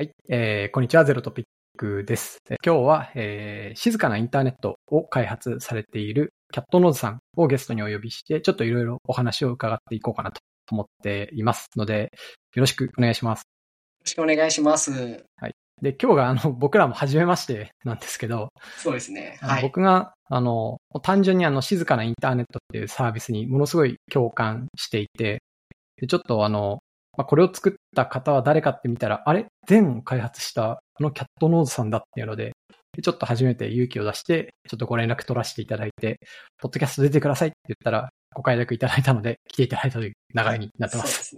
はい、えー、こんにちは、ゼロトピックです。え今日は、えー、静かなインターネットを開発されているキャットノーズさんをゲストにお呼びして、ちょっといろいろお話を伺っていこうかなと思っていますので、よろしくお願いします。よろしくお願いします。で、今日があの、僕らも初めましてなんですけど、そうですね。はい。僕が、あの、単純にあの、静かなインターネットっていうサービスにものすごい共感していて、でちょっとあの、まあ、これを作った方は誰かって見たら、あれ？全を開発したあのキャットノーズさんだっていうので、でちょっと初めて勇気を出して、ちょっとご連絡取らせていただいて、ポッドキャスト出てくださいって言ったら、ご快諾いただいたので、来ていただいたという流れになってま。そうです。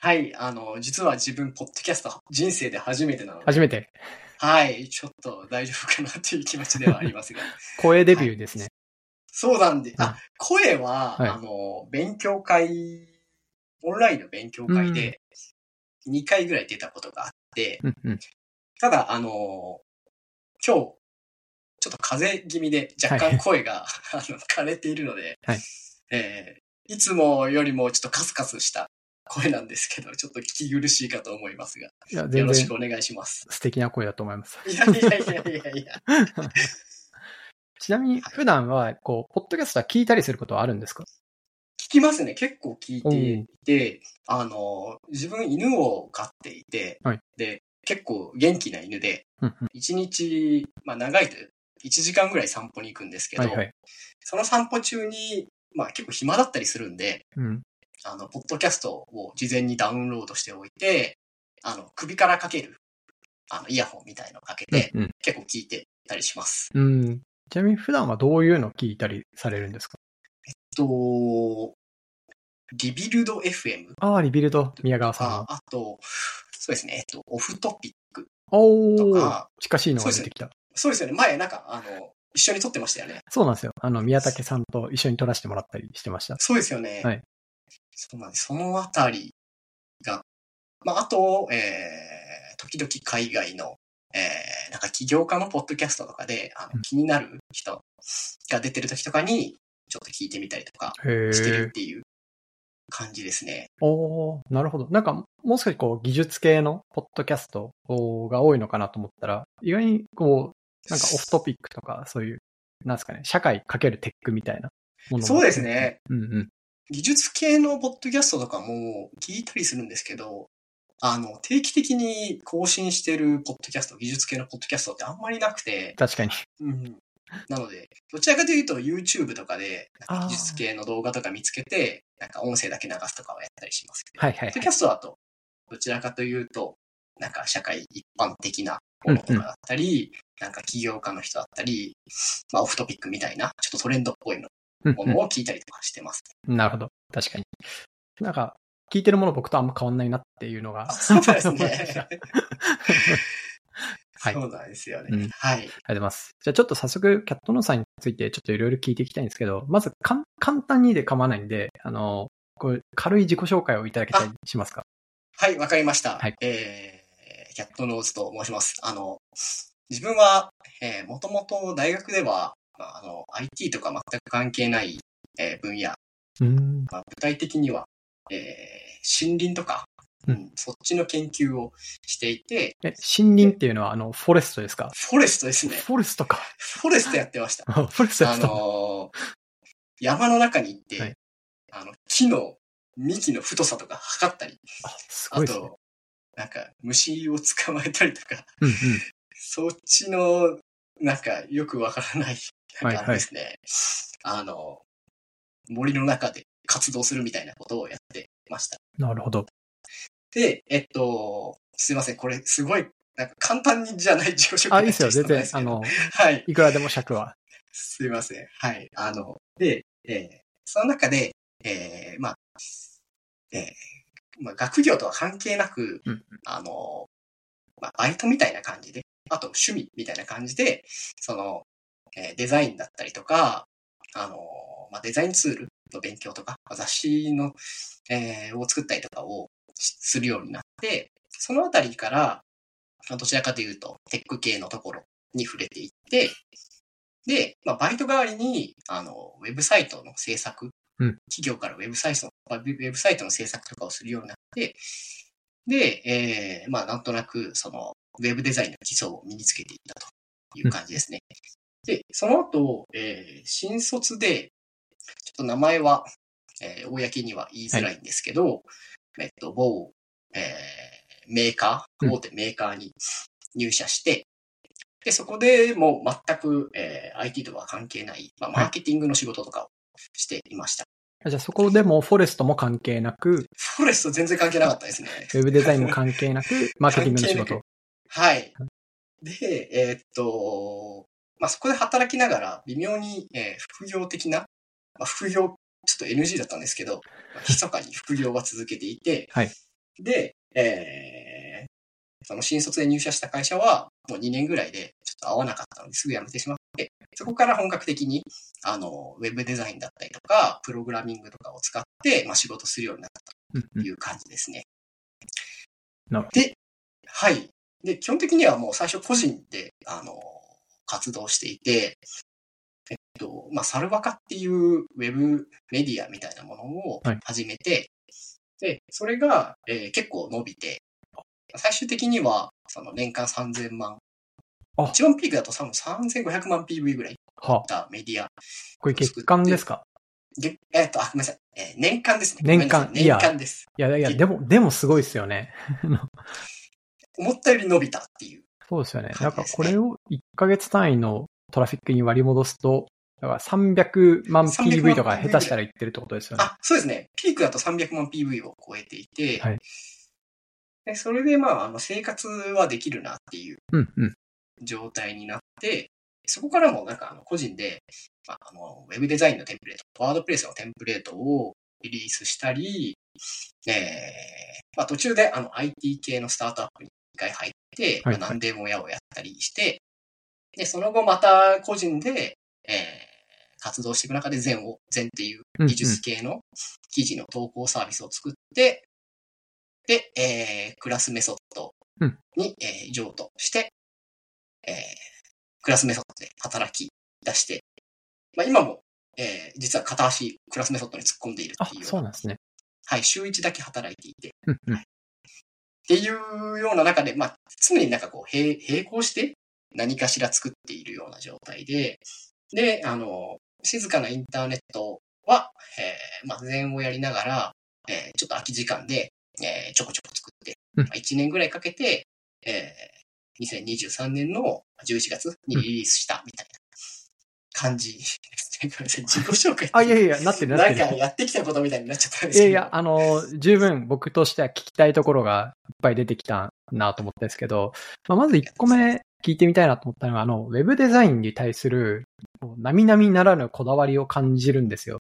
はい。あの、実は自分、ポッドキャスト人生で初めてなので、初めて、はい。ちょっと大丈夫かなっていう気持ちではありますが。声デビューですね。そうなんで、うんあ、声は、はいあの、勉強会、オンラインの勉強会で、2回ぐらい出たことがあって、うんうん。ただ、あの、今日、ちょっと風邪気味で若はい干声が、あの枯れているので、はいえーいつもよりもちょっとカスカスした声なんですけど、ちょっと聞き苦しいかと思いますが、よろしくお願いします。素敵な声だと思います。いやいやいやいやいや。ちなみに、普段は、こう、ポッドキャストは聞いたりすることはあるんですか？聞きますね。結構聞いていて、あの、自分犬を飼っていて、はいで、結構元気な犬で、うんうん1日、まあ長いと1時間ぐらい散歩に行くんですけど、はいはい。その散歩中に、まあ結構暇だったりするんで、うん。あの、ポッドキャストを事前にダウンロードしておいて、あの、首からかける、あの、イヤホンみたいのをかけて、うん。結構聞いてたりします。うん。ちなみに普段はどういうの聞いたりされるんですか？と、 Rebuild FM ああ、 Rebuild、宮川さんあと、そうですね、えっと、 Off Topicおー、とか、近しいのが出てきた。そうですよね、前なんか、あの、一緒に撮ってましたよね。そうなんですよ。あの、宮武さんと一緒に撮らせてもらったりしてました。そうですよね。はい。そうなんです。そのあたりが、まあ、あと、えー、時々海外の、えー、なんか起業家のポッドキャストとかで、あうんの気になる人が出てる時とかに、ちょっと聞いてみたりとかへしてるっえ。ていう感じですね。おー、なるほど。なんか、もう少しこう、技術系のポッドキャストが多いのかなと思ったら、意外にこう、なんかオフトピックとか、そういう、なんですかね、社会かけるテックみたいなものもそうですね。うんうん。技術系のポッドキャストとかも聞いたりするんですけど、あの、定期的に更新してるポッドキャスト、技術系のポッドキャストってあんまりなくて、確かに。うん。なので、どちらかというと YouTube とかで、技術系の動画とか見つけて、なんか音声だけ流すとかはやったりしますけど、はいはいはいキ。ャストだと、どちらかというと、なんか社会一般的なものとかだったり、なんか起業家の人だったり、まあオフトピックみたいな、ちょっとトレンドっぽいのうんものを聞いたりとかしてます。うんなるほど。確かに。なんか、聞いてるもの僕とあんま変わんないなっていうのが。あそうですね。はいそうなんですよね。うんはい。ありがとうございます。じゃあちょっと早速、キャットノーさんについてちょっといろいろ聞いていきたいんですけど、まずかん簡単にで構わないんで、あの、こう軽い自己紹介をいただけたりしますか？はい、わかりました。はいえー、キャットノーズと申します。あの、自分は、えー、もともと大学では、まあ、あの、IT とか全く関係ない、えー分野、うん。まあ、具体的には、えー、森林とか、ううんん、そっちの研究をしていて、え、森林っていうのはあの、フォレストですか？フォレストですね。フォレストか。フォレストやってました。あ フォレストやあってた。のー山の中に行って、はいあの、木の幹の太さとか測ったり、あ、ね。と、なんか虫を捕まえたりとか、うんうん。そっちの、なんかよくわからない、なんはいはいかですね、あの、森の中で活動するみたいなことをやってました。なるほど。で、えっと、すいません、これすごい、なんか簡単にじゃない自己紹介あ、いいですよ。全然あの、はい。いくらでも尺は。すいません。はい。あの、で、えーその中で、えーまあ、えーまあ、学業とは関係なく、うんあの、まあ、バイトみたいな感じで、あと趣味みたいな感じで、その、えーデザインだったりとか、あの、まあ、デザインツールの勉強とか、まあ雑誌の、えーを作ったりとかをしするようになって、そのあたりから、まあどちらかというと、テック系のところに触れていって、で、まあ、バイト代わりに、あの、ウェブサイトの制作、うん企業からウェブサイトの、ウェブサイトの制作とかをするようになって、で、えー、まあなんとなく、その、ウェブデザインの基礎を身につけていったという感じですね。で、その後、えー、新卒で、ちょっと名前は、えー、公には言いづらいんですけど、はい、えっと、某、えー、メーカー、大手メーカーに入社して、で、そこでもう全く、えー、IT とは関係ない、まあ、マーケティングの仕事とかをしていました。はい、じゃあそこでもフォレストも関係なく、フォレスト全然関係なかったですね。ウェブデザインも関係なく、マーケティングの仕事。はい。で、えー、っと、まあ、そこで働きながら、微妙に、えー、副業的な、まあ、副業、ちょっと NG だったんですけど、まあ、密かに副業は続けていて、はい。で、えー、その新卒で入社した会社は、もう2年ぐらいでちょっと合わなかったのですぐ辞めてしまって、そこから本格的に、あの、ウェブデザインだったりとか、プログラミングとかを使って、まあ、仕事するようになったという感じですね。うんうん、で、はい。で、基本的にはもう最初個人で、あの、活動していて、と、まあ、サルバカっていうウェブメディアみたいなものを始めて、はい、で、それが、えー、結構伸びて、最終的には、その年間3000万。一番ピークだと多分3500万 PV ぐらいたメディア。これ月間ですか？えっと、あ、ごめんなさい。えー、年間ですね。年間。年間です。いや、いや、でも、でもすごいですよね。思ったより伸びたっていう、そうですよね。なんかこれを1ヶ月単位のトラフィックに割り戻すと、だから300万 PV とか下手したらいってるってことですよね。あ、そうですね。ピークだと300万 PV を超えていて、はい。でそれでまあ、あの生活はできるなっていう状態になって、そこからもなんかあの個人で、まあ、あの、ウェブデザインのテンプレート、ワードプレスのテンプレートをリリースしたり、えー、まあ途中であの IT 系のスタートアップに一回入って、はいはい、何でも屋をやったりして、で、その後また個人で、えー、活動していく中で全を、全っていう技術系の記事の投稿サービスを作って、で、えー、クラスメソッドに、えー、譲渡して、えー、クラスメソッドで働き出して、まあ今も、えー、実は片足クラスメソッドに突っ込んでいるっていう。そうなんですね。はい、週1だけ働いていて、はい、っていうような中で、まあ、常になんかこう、並並行して何かしら作っているような状態で、で、あの、静かなインターネットは、えー、まあ、禅をやりながら、えー、ちょっと空き時間で、えー、ちょこちょこ作って、まあ、1年ぐらいかけて、えー、2023年の11月にリリースしたみたいな感じ 自己紹介。あ、いやいや、なってるなってる。なんかやってきたことみたいになっちゃったんですけど。いやいや、あの、十分僕としては聞きたいところがいっぱい出てきたなと思ったんですけど、まあ、まず1個目聞いてみたいなと思ったのは、あの、ウェブデザインに対する、並々ならぬこだわりを感じるんですよ。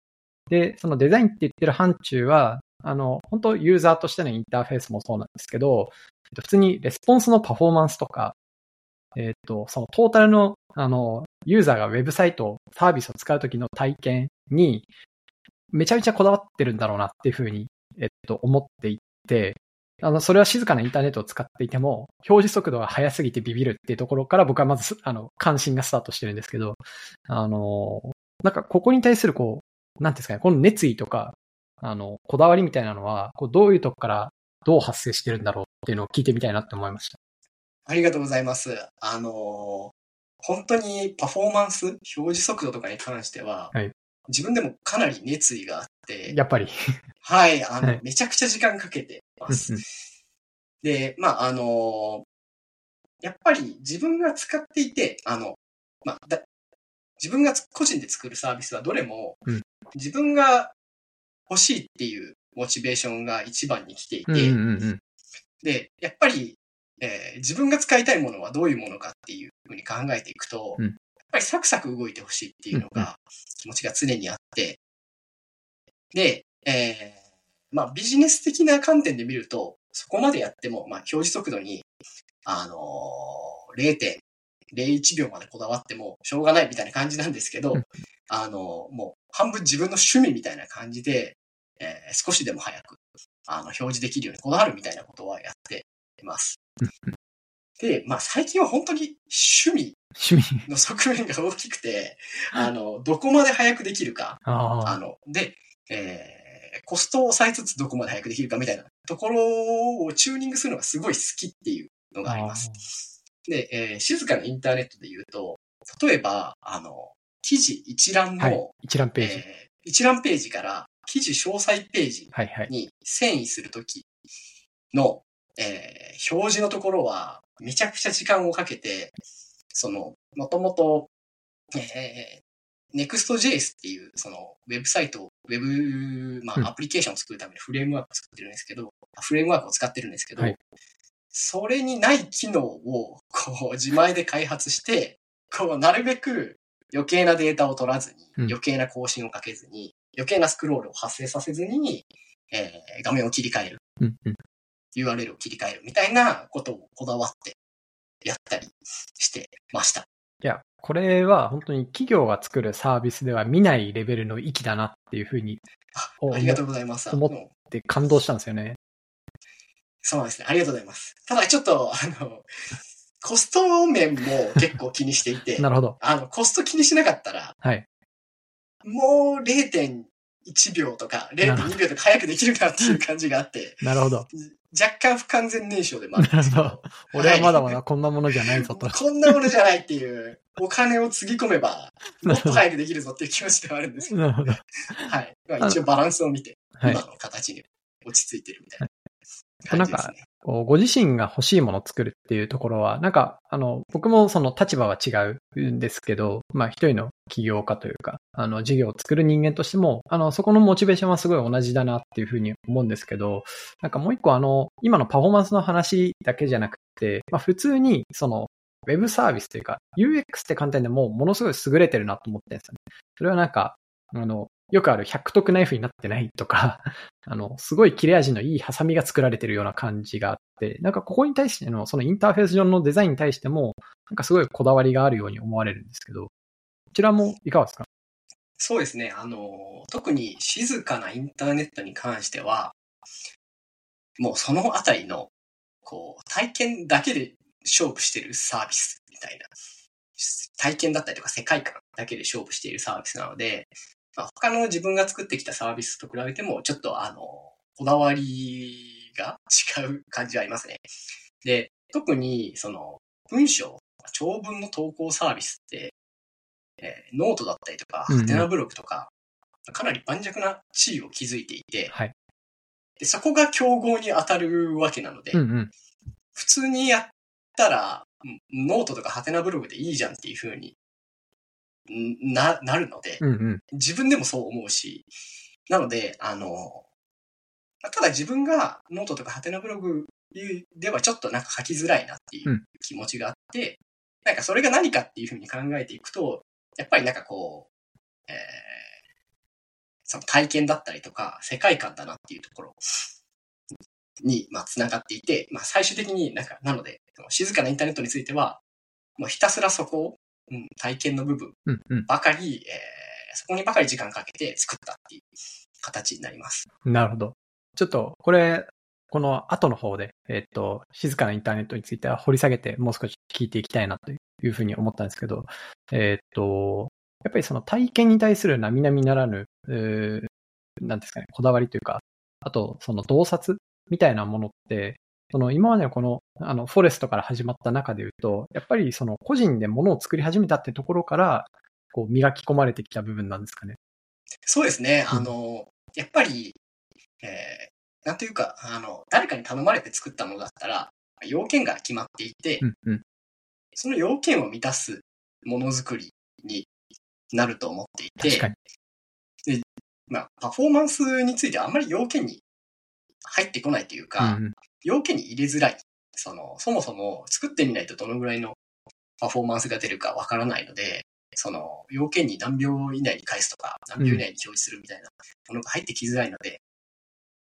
で、そのデザインって言ってる範疇は、あの、本当ユーザーとしてのインターフェースもそうなんですけど、普通にレスポンスのパフォーマンスとか、えっ、と、そのトータルの、あの、ユーザーがウェブサイト、サービスを使うときの体験に、めちゃめちゃこだわってるんだろうなっていうふうに、えっと、思っていて、あの、それは静かなインターネットを使っていても、表示速度が速すぎてビビるっていうところから僕はまず、あの、関心がスタートしてるんですけど、あの、なんかここに対するこう、なんですかね、この熱意とか、あの、こだわりみたいなのは、こうどういうとこからどう発生してるんだろうっていうのを聞いてみたいなって思いました。ありがとうございます。あの、本当にパフォーマンス、表示速度とかに関しては、はい、自分でもかなり熱意があって、やっぱり。はい、あの、はい、めちゃくちゃ時間かけてます。で、まあ、あの、やっぱり自分が使っていて、あの、まあ、だ自分が個人で作るサービスはどれも、うん、自分が欲しいっていうモチベーションが一番に来ていて、で、やっぱりえー、自分が使いたいものはどういうものかっていうふうに考えていくと、うん、やっぱりサクサク動いてほしいっていうのが、気持ちが常にあって、で、えー、まあビジネス的な観点で見ると、そこまでやっても、まあ表示速度に、あのー、0.01秒までこだわってもしょうがないみたいな感じなんですけど、あのー、もう半分自分の趣味みたいな感じで、えー、少しでも早く、あの、表示できるようにこだわるみたいなことはやっています。で、まあ最近は本当に趣味の側面が大きくて、あの、どこまで早くできるか、あの、で、えー、コストを抑えつつどこまで早くできるかみたいなところをチューニングするのがすごい好きっていうのがあります。で、えー静かなインターネットで言うと、例えば、あの、記事一覧の、はい。一覧ページ。えー一覧ページから記事詳細ページはいはい。に遷移するときの、えー表示のところは、めちゃくちゃ時間をかけて、その、もともと、えー、Next.js っていう、その、ウェブサイト、ウェブ、まうんあ、アプリケーションを作るためのフレームワークを作ってるんですけど、フレームワークを使ってるんですけど、はいそれにない機能を、こう、自前で開発して、こう、なるべく余計なデータを取らずに、うん余計な更新をかけずに、余計なスクロールを発生させずに、えー画面を切り替える。うんうん。URL を切り替えるみたいなことをこだわってやったりしてました。いや、これは本当に企業が作るサービスでは見ないレベルの域だなっていうふうにおあありがとうございます。思っあので感動したんですよね。そうですね。ありがとうございます。ただちょっと、あの、コスト面も結構気にしていて な、るほど。あの、コスト気にしなかったら、はい。もう0.1秒とか0.2秒とか早くできるなっていう感じがあって、なるほど。若干不完全燃焼でもあなるんですけど。俺はまだまだこんなものじゃないぞと。こんなものじゃないっていう、お金をつぎ込めば、もっと早くできるぞっていう気持ちではあるんですけど、なるほど。はい。まあ、一応バランスを見て、はい今。の形に落ち着いてるみたいな感じですね。こうご自身が欲しいものを作るっていうところは、なんか、あの、僕もその立場は違うんですけど、まあ一人の起業家というか、あの、事業を作る人間としても、あの、そこのモチベーションはすごい同じだなっていうふうに思うんですけど、なんかもう一個あの、今のパフォーマンスの話だけじゃなくて、まあ普通に、その、ウェブサービスというか、UX って観点でもものすごい優れてるなと思ってるんですよね。それはなんか、あの、よくある100得ナイフになってないとか、あの、すごい切れ味のいいハサミが作られてるような感じがあって、なんかここに対しての、そのインターフェース上のデザインに対しても、なんかすごいこだわりがあるように思われるんですけど、こちらもいかがですか？そうですね。あの、特に静かなインターネットに関しては、もうそのあたりの、こう、体験だけで勝負してるサービスみたいな、体験だったりとか世界観だけで勝負しているサービスなので、まあ、他の自分が作ってきたサービスと比べても、ちょっとあの、こだわりが違う感じはありますね。で、特に、その、文章、長文の投稿サービスって、えーノートだったりとか、ハテナブログとか、かなり盤石な地位を築いていて、はい。でそこが競合に当たるわけなので、うんうん。普通にやったら、うんノートとかはてなブログでいいじゃんっていう風にんな、なるので、うんうん。自分でもそう思うし、なので、あの、まあただ自分がノートとかはてなブログではちょっとなんか書きづらいなっていううん気持ちがあって、なんかそれが何かっていう風に考えていくと、やっぱりなんかこう、えーその体験だったりとか世界観だなっていうところに、まあ、繋がっていて、まあ、最終的になんか、なので、静かなインターネットについては、もうひたすらそこを、うん、体験の部分うんうん。ばかり、えーそこにばかり時間かけて作ったっていう形になります。なるほど。ちょっと、これ、この後の方で、えっと、静かなインターネットについては掘り下げて、もう少し聞いていきたいなというふうに思ったんですけど、えっと、やっぱりその体験に対する並々ならぬ、うーなんですかね、こだわりというか、あと、その洞察みたいなものって、その今までのこの、あの、フォレストから始まった中で言うと、やっぱりその個人で物を作り始めたってところから、こう磨き込まれてきた部分なんですかね。そうですね。うんあの、やっぱり、えーなんというか、あの、誰かに頼まれて作ったものだったら、要件が決まっていて、うんうん。その要件を満たすものづくりになると思っていて、確かに。まあ、パフォーマンスについてはあんまり要件に入ってこないというか、うんうん要件に入れづらい。その、そもそも作ってみないとどのぐらいのパフォーマンスが出るかわからないので、その、要件に何秒以内に返すとか、何秒以内に表示するみたいなものが入ってきづらいので、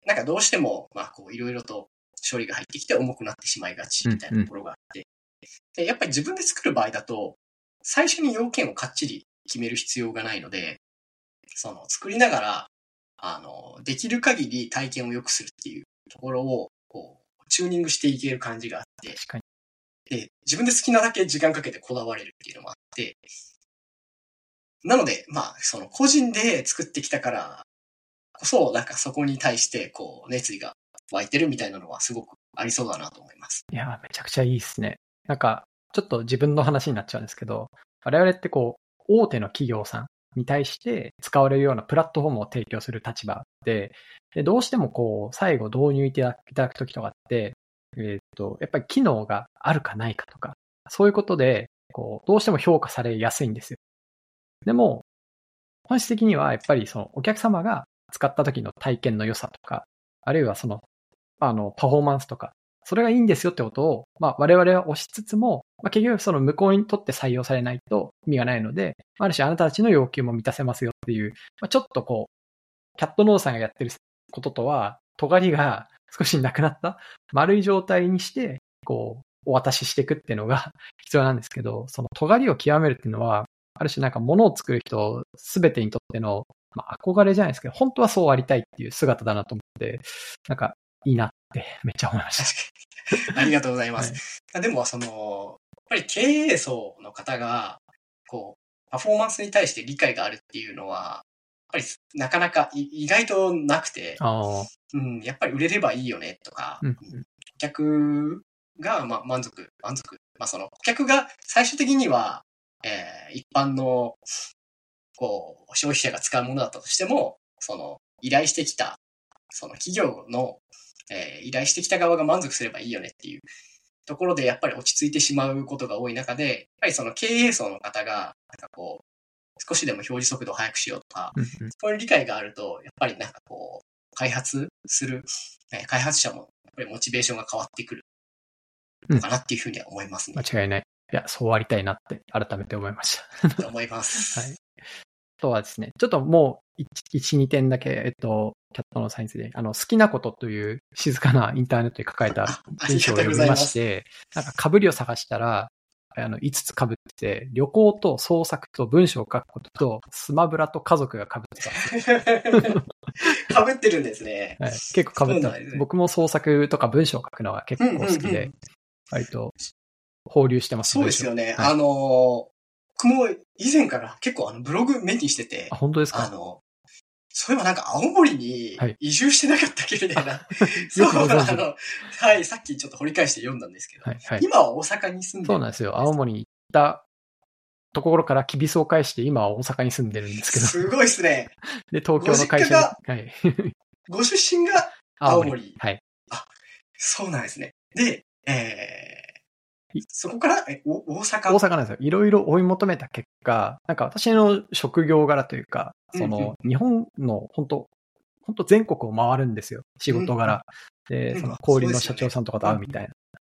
なんかどうしても、まあ、こう、いろいろと処理が入ってきて重くなってしまいがちみたいなところがあって、で、やっぱり自分で作る場合だと、最初に要件をかっちり決める必要がないので、その、作りながら、あの、できる限り体験を良くするっていうところを、チューニングしていける感じがあって、確かに。で、自分で好きなだけ時間かけてこだわれるっていうのもあって、なので、まあ、その個人で作ってきたからこそ、なんかそこに対して、こう、熱意が湧いてるみたいなのはすごくありそうだなと思います。いや、めちゃくちゃいいですね。なんか、ちょっと自分の話になっちゃうんですけど、我々ってこう、大手の企業さんに対して使われるようなプラットフォームを提供する立場で、でどうしてもこう、最後導入いただくときとかって、えーと、やっぱり機能があるかないかとか、そういうことで、こう、どうしても評価されやすいんですよ。でも、本質的にはやっぱりそのお客様が使った時の体験の良さとか、あるいはその、あの、パフォーマンスとか、それがいいんですよってことを、まあ我々は推しつつも、まあ結局その向こうにとって採用されないと意味がないので、ある種あなたたちの要求も満たせますよっていう、まあ、ちょっとこう、キャットノーさんがやってることとは、尖りが 少しなくなった丸い状態にして、こう、お渡ししていくっていうのが 必要なんですけど、その尖りを極めるっていうのは、ある種なんか物を作る人すべてにとっての、まあ、憧れじゃないですけど、本当はそうありたいっていう姿だなと思って、なんかいいなってめっちゃ思いました。ありがとうございます。でも、その、やっぱり経営層の方が、こう、パフォーマンスに対して理解があるっていうのは、やっぱりなかなかい意外となくて、うん、やっぱり売れればいいよねとか、うん。顧客が、まあ、満足、満足。まあ、その、顧客が最終的には、えー一般の、こう、消費者が使うものだったとしても、その、依頼してきた、その企業の、えー依頼してきた側が満足すればいいよねっていうところで、やっぱり落ち着いてしまうことが多い中で、やっぱりその経営層の方が、なんかこう、少しでも表示速度を速くしようとか、うんうんそういう理解があると、やっぱりなんかこう、開発する、えー開発者も、やっぱりモチベーションが変わってくるのかなっていうふうには思いますね。間違いない。いや、そうありたいなって改めて思いました。と思います。はい。あとはですね、ちょっともう1、2点だけ、えっと、キャットのサインスで、あの、好きなことという静かなインターネットに書かれた文章を読みま。して、なんか被りを探したら、あの、5つ被ってて、旅行と創作と文章を書くことと、スマブラと家族が被ってたんですよ。かぶってるんですね。はい、結構被ってたね僕も創作とか文章を書くのは結構好きで、割と放流してます。そうですよね。はいあのー、僕も以前から結構あのブログ目にしててあ、、本当ですか？あの、そういえばなんか青森にはい移住してなかったっけみたいな。よそう、あの、はい、さっきちょっと掘り返して読んだんですけど、はい、はい。今は大阪に住んでるそうなんですよ。青森に行ったところからキビスを返して、今は大阪に住んでるんですけど、すごいですね。で、東京の会社に、はい。ご出身が青森はい。そうなんですね。で、えいー、そこから、え、お大阪？大阪なんですよ。いろいろ追い求めた結果、なんか私の職業柄というか、その、日本の本当本当全国を回るんですよ。仕事柄。で、うんその小売りの社長さんとかと会うみたいな。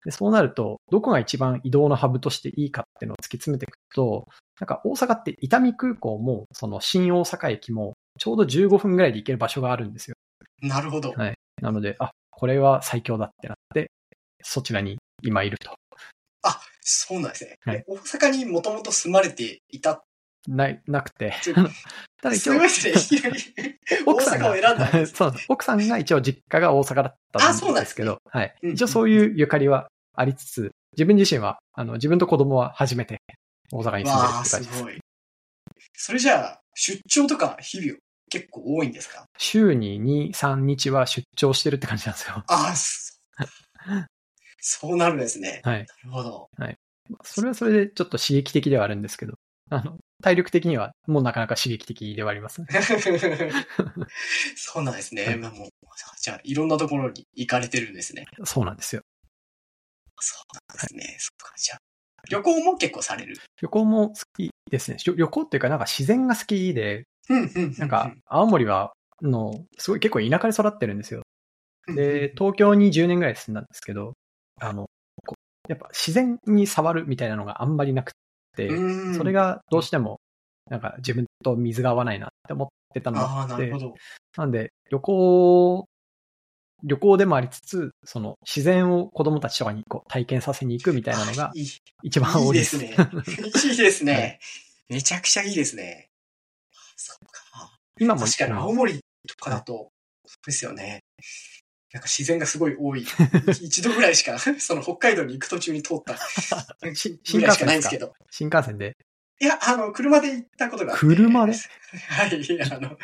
で、そうなると、どこが一番移動のハブとしていいかっていうのを突き詰めていくと、なんか大阪って伊丹空港も、その新大阪駅も、ちょうど15分ぐらいで行ける場所があるんですよ。なるほど。はいなので、あ、これは最強だってなって、そちらに今いると。あ、そうなんですね。はいえ大阪にもともと住まれていた？ない、なくて。ただ一応すごい、ですね。奥さんが、選んだん そう。奥さんが一応実家が大阪だったあそうんなんですけど、はい。うん一応そういうゆかりはありつつ、自分自身は、あの、自分と子供は初めて大阪に住んでるって感じです。すごい。それじゃあ、出張とか日々結構多いんですか？週に2、3日は出張してるって感じなんですよ。ああ、そそうなるんですね。はい。なるほど。それはそれでちょっと刺激的ではあるんですけど、あの、体力的にはもうなかなか刺激的ではありますね。そうなんですね。はいまあもうじゃあ、いろんなところに行かれてるんですね。そうなんですよ。そうなんですね。そっか。じゃあ、旅行も結構される？旅行も好きですね。旅旅行っていうかなんか自然が好きで、うんうんうん。なんか、青森は、の、すごい結構田舎で育ってるんですよ。うん、で、東京に10年ぐらい住んだんですけど、あの、こやっぱ自然に触るみたいなのがあんまりなくて、うんそれ、がどうしても、なんか自分と水が合わないなって思ってたのもあってなるほ、ど。なんで、旅行、旅行でもありつつ、その自然を子供たちとかにこう体験させに行くみたいなのが一番多いです。いいですね。いいです はね。めちゃくちゃいいですね。そうか。今も、確かにうん青森とかだと、そうですよね。なんか自然がすごい多い。一度ぐらいしか、その北海道に行く途中に通ったしぐらいしか？ないんですけど。新幹線で？いや、あの、車で行ったことがあって。車で？はい、あの、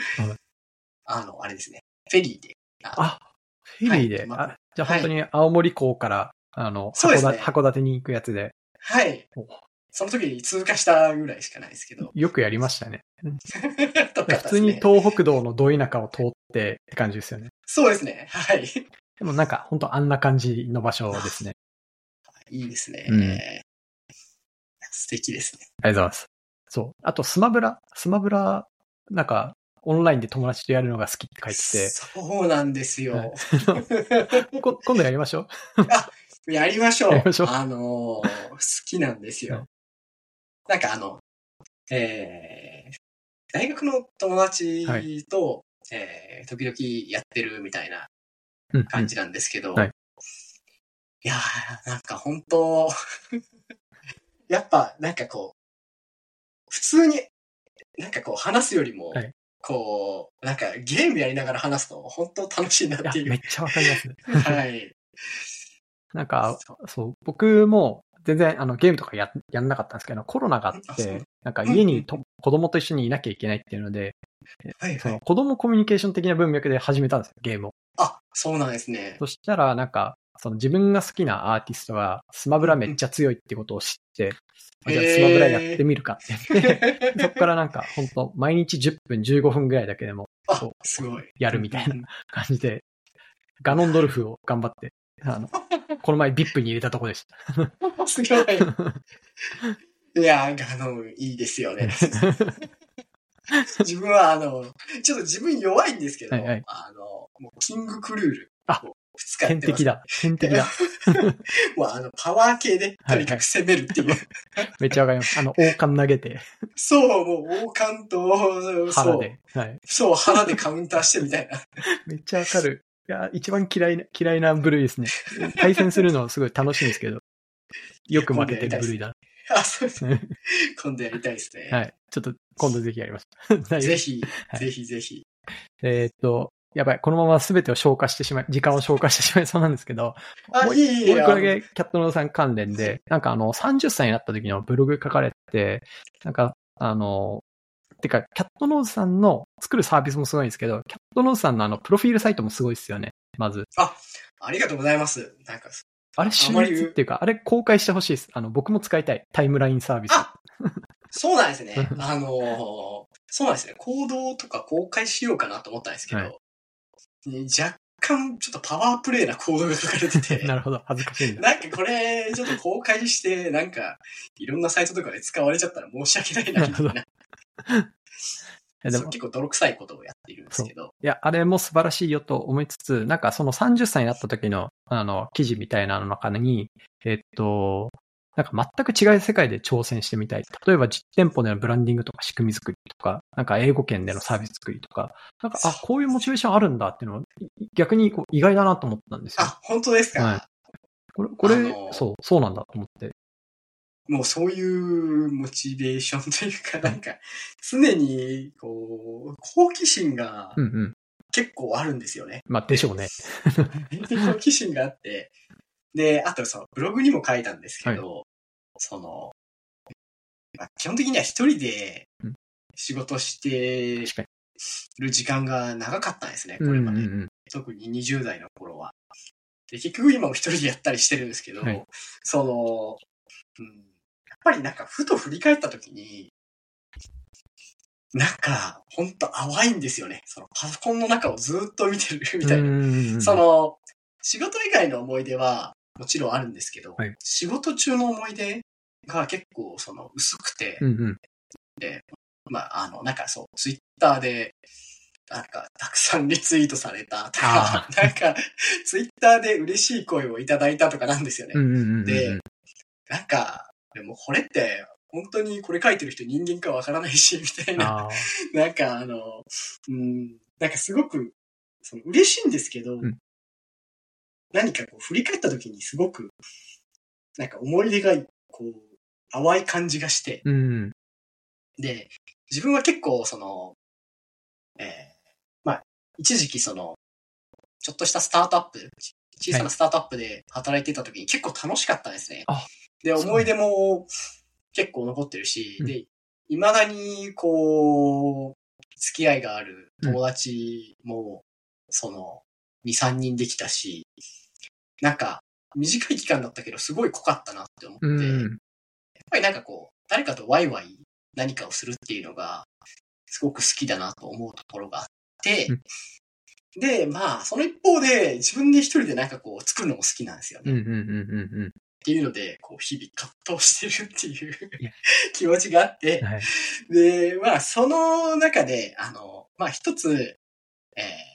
あの、あれですね。フェリーで。あ、フェリーで、はいまあ、じゃあ本当に青森港から、あの、函そうですね館函館に行くやつで、はいお。その時に通過したぐらいしかないですけど。よくやりましたね。とか普通に東北道のど田舎を通ってって感じですよね。そうですね。はい。でもなんか本当あんな感じの場所ですね。いいですね。うん素敵ですね。ありがとうございます。そう。あとスマブラ、スマブラ、なんか、オンラインで友達とやるのが好きって書いてて、そうなんですよ。はい こ今度やりましょう。やりましょう。やりましょうあのー好きなんですよ。はいなんかあの、えー、大学の友達と、えー、時々やってるみたいなうんうん感じなんですけど、はいいやー、なんか本当 やっぱなんかこう、普通に、なんかこう話すよりも、はいこう、なんかゲームやりながら話すと本当楽しいなっていう。めっちゃわかりますね。はい。なんか、そう、僕も全然あのゲームとかややんなかったんですけど、コロナがあって、なんか家にと子供と一緒にいなきゃいけないっていうので、はいはいその。子供コミュニケーション的な文脈で始めたんですよ、ゲームを。あ、そうなんですね。そしたら、なんか、その自分が好きなアーティストがスマブラめっちゃ強いってことを知って、あじゃあスマブラやってみるかって言って、そこからなんか本当毎日10分15分ぐらいだけでもすごい。やるみたいな感じで、ガノンドルフを頑張って、あの、この前 VIP に入れたとこでした。すごい。いやー、あの、いいですよね。自分は、あの、ちょっと自分弱いんですけど、はいはいあの、もうキングクルール。あを二日天敵。だ。天敵だ。もうあの、パワー系で、とにかく攻めるっていう。めっちゃわかります。あの、王冠投げて、そう、もう王冠と、腹で。はい。そう、腹でカウンターしてみたいな。めっちゃわかる。いや、一番嫌いな、嫌いな部類ですね。対戦するのすごい楽しいんですけど、よく負けてる部類だ。あ、そうです。は 今度やりたいですね。い。ちょっと今度ぜひやります。ぜひ、はいぜひぜひ。えーっと、やばい。このまま全てを消化してしまい、時間を消化してしまいそうなんですけど、あ、もういい、いい、もう一個だあけキャットノーさん関連で、なんかあの、30歳になった時のブログ書かれて、なんか、あの、てか、キャットノーズさんの作るサービスもすごいんですけど、キャットノーズさんのあの、プロフィールサイトもすごいですよね。まず。ありがとうございます。なんか、あれ、あ秀逸っていうか、あれ公開してほしいです。あの、僕も使いたい。タイムラインサービス。あそうなんですね。あのーそうなんですね。行動とか公開しようかなと思ったんですけど、はいね若干ちょっとパワープレイな行動が書かれてて、なるほど。恥ずかしいんだ。なんかこれ、ちょっと公開して、なんか、いろんなサイトとかで使われちゃったら申し訳ないな、みたいな。でも、結構泥臭いことをやっているんですけど。いや、あれも素晴らしいよと思いつつ、なんかその30歳になった時の、あの、記事みたいなの中に、えっと、なんか全く違う世界で挑戦してみたい。例えば実店舗でのブランディングとか仕組み作りとか、なんか英語圏でのサービス作りとか、なんか、あ、こういうモチベーションあるんだっていうのを、い逆にこう意外だなと思ったんですよ。あ、本当ですか、はいこれ、これ、そう、そうなんだと思って。もうそういうモチベーションというか、なんか、常に、こう、好奇心が。結構あるんですよね。まあ、でしょうね。好奇心があって、で、あとそのブログにも書いたんですけど、その、まあ、基本的には一人でうん仕事してる時間が長かったんですね、に。これまで。うんうんうん。特に20代の頃は。で、結局今も一人でやったりしてるんですけど、はいその、うん、ぱりなんかふと振り返った時に、なんか、ほんと淡いんですよね。そのパソコンの中をずっと見てるみたいな。そ、の、仕事以外の思い出はもちろんあるんですけど、はい仕事中の思い出が結構その薄くて、うんうん。まあ、あの、なんかそう、ツイッターで、なんか、たくさんリツイートされたとかあ、なんか、ツイッターで嬉しい声をいただいたとかなんですよね。でなんか、でもこれって、本当にこれ書いてる人人間かわからないし、みたいな。なんかあの、うん、なんかすごく、その嬉しいんですけど、ん何かこう振り返った時にすごく、なんか思い出が、こう、淡い感じがして、うんうん。で、自分は結構その、えーまあ、一時期その、ちょっとしたスタートアップ、小さなスタートアップで働いてた時に結構楽しかったですね。あで、思い出も結構残ってるし、うんで、未だにこう、付き合いがある友達も、その、2、3人できたし、なんか、短い期間だったけど、すごい濃かったなって思って、やっうん。ぱりなんかこう、誰かとワイワイ何かをするっていうのが、すごく好きだなと思うところがあってうん、で、まあ、その一方で、自分で一人でなんかこう、作るのも好きなんですよね。うんうんうんうんっていうので、こう、日々葛藤してるっていう 気持ちがあってうん。、はい。で、まあ、その中で、あの、まあ、一つ、えー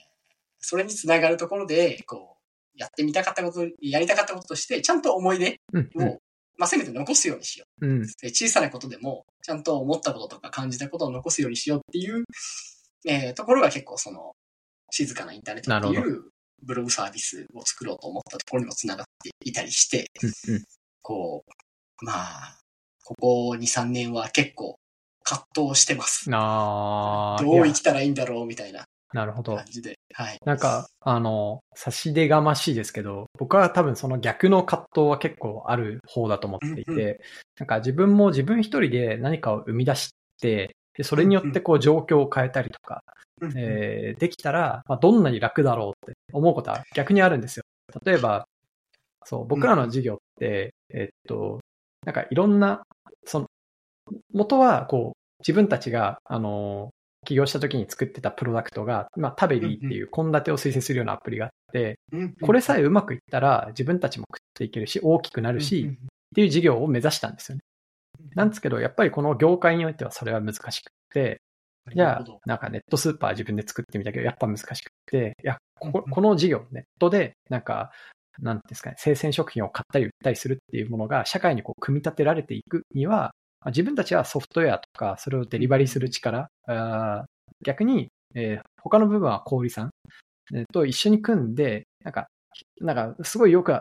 それにつながるところで、こう、やってみたかったこと、やりたかったこととして、ちゃんと思い出うんを、まあ、せめて残すようにしようん。う。で小さなことでも、ちゃんと思ったこととか感じたことを残すようにしようっていう、えーところが結構その、静かなインターネットっていうブログサービスを作ろうと思ったところにもつながっていたりして、うんうん。こう、まあ、ここ2、3年は結構葛藤してます。あー どう生きたらいいんだろうみたいななるほど感。じで。はい。なんか、あの、差し出がましいですけど、僕は多分その逆の葛藤は結構ある方だと思っていて、うんうなんか自分も自分一人で何かを生み出して、でそれによってこう状況を変えたりとか、えーできたら、まあ、どんなに楽だろうって思うことは逆にあるんですよ。例えば、そう、僕らの授業って、えっと、なんかいろんな、その、元はこう、自分たちが、あの、起業した時に作ってたプロダクトが、まあ、タベリーっていう献立を推薦するようなアプリがあって、うんこれさえうまくいったら自分たちも食っていけるし、大きくなるし、っていう事業を目指したんですよね。なんですけど、やっぱりこの業界においてはそれは難しくて、じゃあなんかネットスーパー自分で作ってみたけど、やっぱ難しくて、いや、ここの事業、ネットで、なんか、なんですかね、生鮮食品を買ったり売ったりするっていうものが社会にこう組み立てられていくには、まあ自分たちはソフトウェアとか、それをデリバリーする力、逆に、えー他の部分は小売さん、えーと一緒に組んで、なんか、なんか、すごいよく、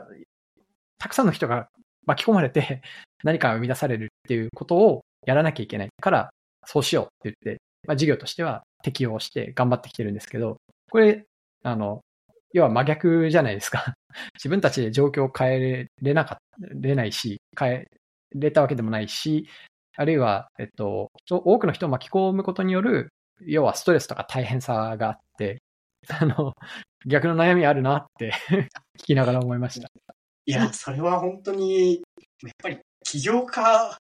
たくさんの人が巻き込まれて何かが生み出されるっていうことをやらなきゃいけないから、そうしようって言って、まあ、事業としては適用して頑張ってきてるんですけど、これ、あの、要は真逆じゃないですか。自分たちで状況を変えれなかった、れないし、変えれたわけでもないし、あるいは、えっと、多くの人を巻き込むことによる、要はストレスとか大変さがあって、あの、逆の悩みあるなって 聞きながら思いました。いや、それは本当に、やっぱり起業家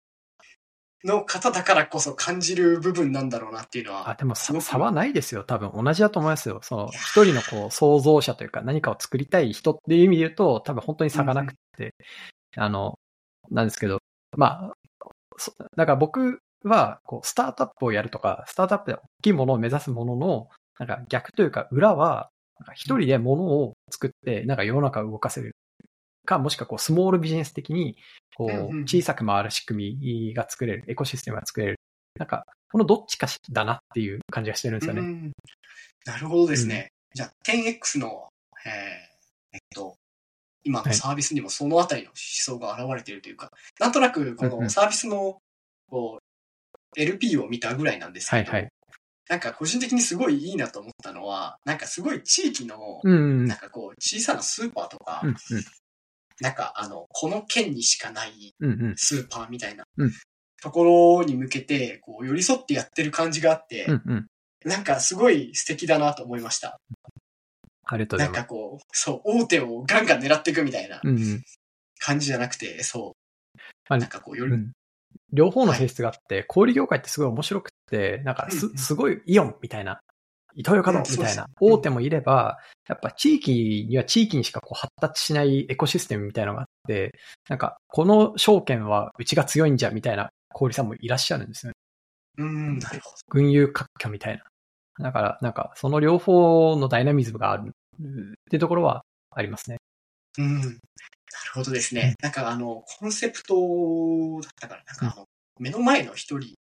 の方だからこそ感じる部分なんだろうなっていうのは。あ、でも差差はないですよ。多分同じだと思いますよ。その一人のこう創造者というか何かを作りたい人っていう意味で言うと多分本当に差がなくて、あの、なんですけど、まあ、そだから僕はこうスタートアップをやるとか、スタートアップで大きいものを目指すものの、なんか逆というか裏は、一人でものを作って、なんか世の中を動かせるか、もしくはこうスモールビジネス的に、こうんうんう小さく回る仕組みが作れる、エコシステムが作れる。なんか、このどっちかだなっていう感じがしてるんですよね。うんなるほどですね。じゃあ、10X の、えーえっと、今のサービスにもそのあたりの思想が現れているというか、なんとなくこうんうんのサービスの、こう、LP を見たぐらいなんですけど、はいはい。なんか個人的にすごいいいなと思ったのは、なんかすごい地域の、うんうん。なんかこう、小さなスーパーとか、うんうん。なんかあの、この県にしかない。スーパーみたいなうんところに向けて、こう、寄り添ってやってる感じがあって。なんかすごい素敵だなと思いました。ありがとうごなざいます。んかこう、そう、大手をガンガン狙っていくみたいな。感じじゃなくて、そう。まあなんかこう、より、うん。両方の性質があって、小売業界ってすごい面白くって、なんかすすごいイオンみたいな、イトーヨーカドーみたいな大手もいれば、やっぱ地域には地域にしかこう発達しないエコシステムみたいなのがあって、なんかこの証券はうちが強いんじゃみたいな小売さんもいらっしゃるんですよね。うん、なるほど。群雄割拠みたいな。だから、なんかその両方のダイナミズムがあるっていうところはありますね。うん。なるほどですね。なんかあの、コンセプトだったから、なんかあの、目の前の一人。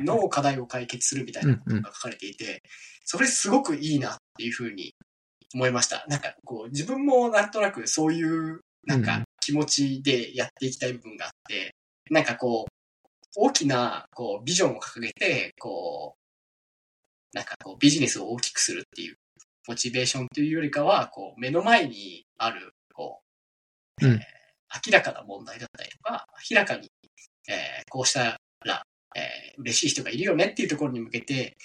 の課題を解決するみたいなことが書かれていて、それすごくいいなっていうふうに思いました。なんかこう、自分もなんとなくそういう、なんかうん気持ちでやっていきたい部分があって、なんかこう、大きな、こう、ビジョンを掲げて、こう、なんかこう、ビジネスを大きくするっていう、モチベーションというよりかは、こう、目の前にある、こう、うんえー明らかな問題だったりとか、明らかに、えーこうしたら、えー嬉しい人がいるよねっていうところに向けて、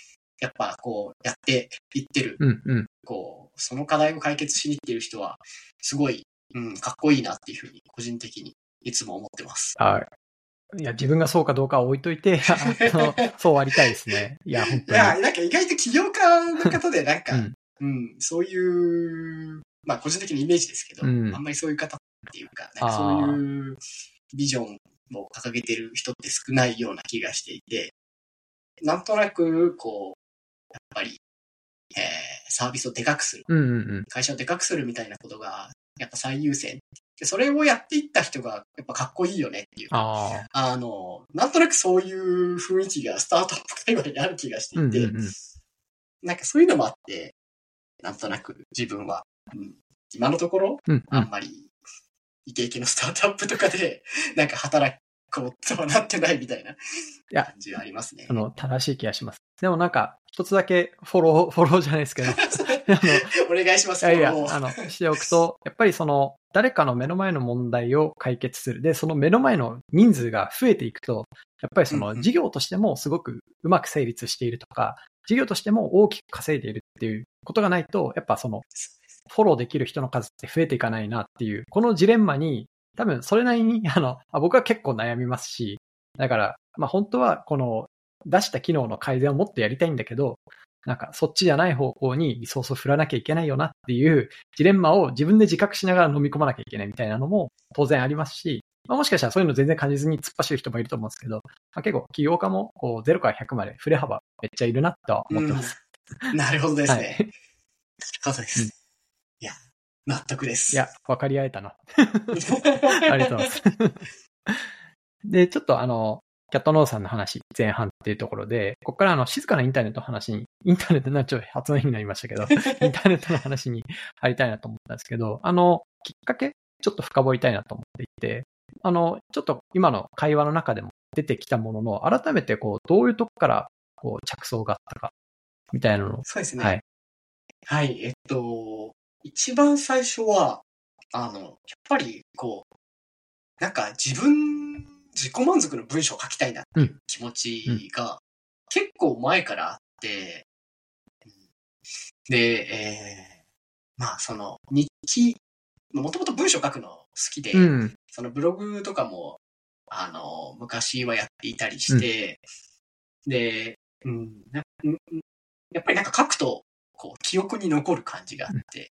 やっぱこう、やっていってる、うんうん。こう、その課題を解決しに行っている人は、すごい、うん、かっこいいなっていうふうに、個人的にいつも思ってます。あいや、自分がそうかどうかは置いといて、あのそうありたいですね。いや、本当に。いや、なんか意外と起業家の方で、なんか、うんうん、そういう、まあ個人的にイメージですけど、うんあんまりそういう方っていうか、なんかそういうビジョンを掲げてる人って少ないような気がしていて、なんとなく、こう、やっぱり、えー、サービスをでかくする、うんうんうん。会社をでかくするみたいなことが、やっぱ最優先。で、それをやっていった人が、やっぱかっこいいよねっていう。ああ。あの、なんとなくそういう雰囲気がスタートアップ界隈にある気がしていて、うんうんうん。なんかそういうのもあって、なんとなく自分は、うん、今のところ、うんうん。あんまり、イケイケのスタートアップとかで、なんか働こうとはなってないみたいなや感じがありますねあ。の、正しい気がします。でもなんか、一つだけフォロー、フォローじゃないですけど、あの、お願いします。いやいや、あの、しておくと、やっぱりその、誰かの目の前の問題を解決する。で、その目の前の人数が増えていくと、やっぱりその事業としてもすごくうまく成立しているとか、事業としても大きく稼いでいるっていうことがないと、やっぱその、フォローできる人の数って増えていかないなっていう、このジレンマに、多分それなりに、あの、あ僕は結構悩みますし、だから、まあ本当はこの出した機能の改善をもっとやりたいんだけど、なんかそっちじゃない方向にリソースを振らなきゃいけないよなっていうジレンマを自分で自覚しながら飲み込まなきゃいけないみたいなのも当然ありますし、まあ、もしかしたらそういうの全然感じずに突っ走る人もいると思うんですけど、まあ、結構起業家もこう0から100まで振れ幅めっちゃいるなとは思ってます。なるほどですね。はいなるほどです。納得です。いや、分かり合えたな。ありがとうございます。で、ちょっとあの、キャットノーさんの話、前半っていうところで、ここからあの、静かなインターネットの話に、インターネットな、ちょっと発音になりましたけど、インターネットの話に入りたいなと思ったんですけど、あの、きっかけ、ちょっと深掘りたいなと思っていて、あの、ちょっと今の会話の中でも出てきたものの、改めてこう、どういうとこから、こう、着想があったか、みたいなのを、そうですね。はい。はい、えっと、一番最初は、あの、やっぱり、こう、なんか自分、自己満足の文章を書きたいなっていう気持ちが、結構前からあって、うん。で、えーまあ、その、日記、もともと文章書くの好きで、うん。そのブログとかも、あの、昔はやっていたりして、で、うんなうんやっぱりなんか書くと、こう、記憶に残る感じがあって、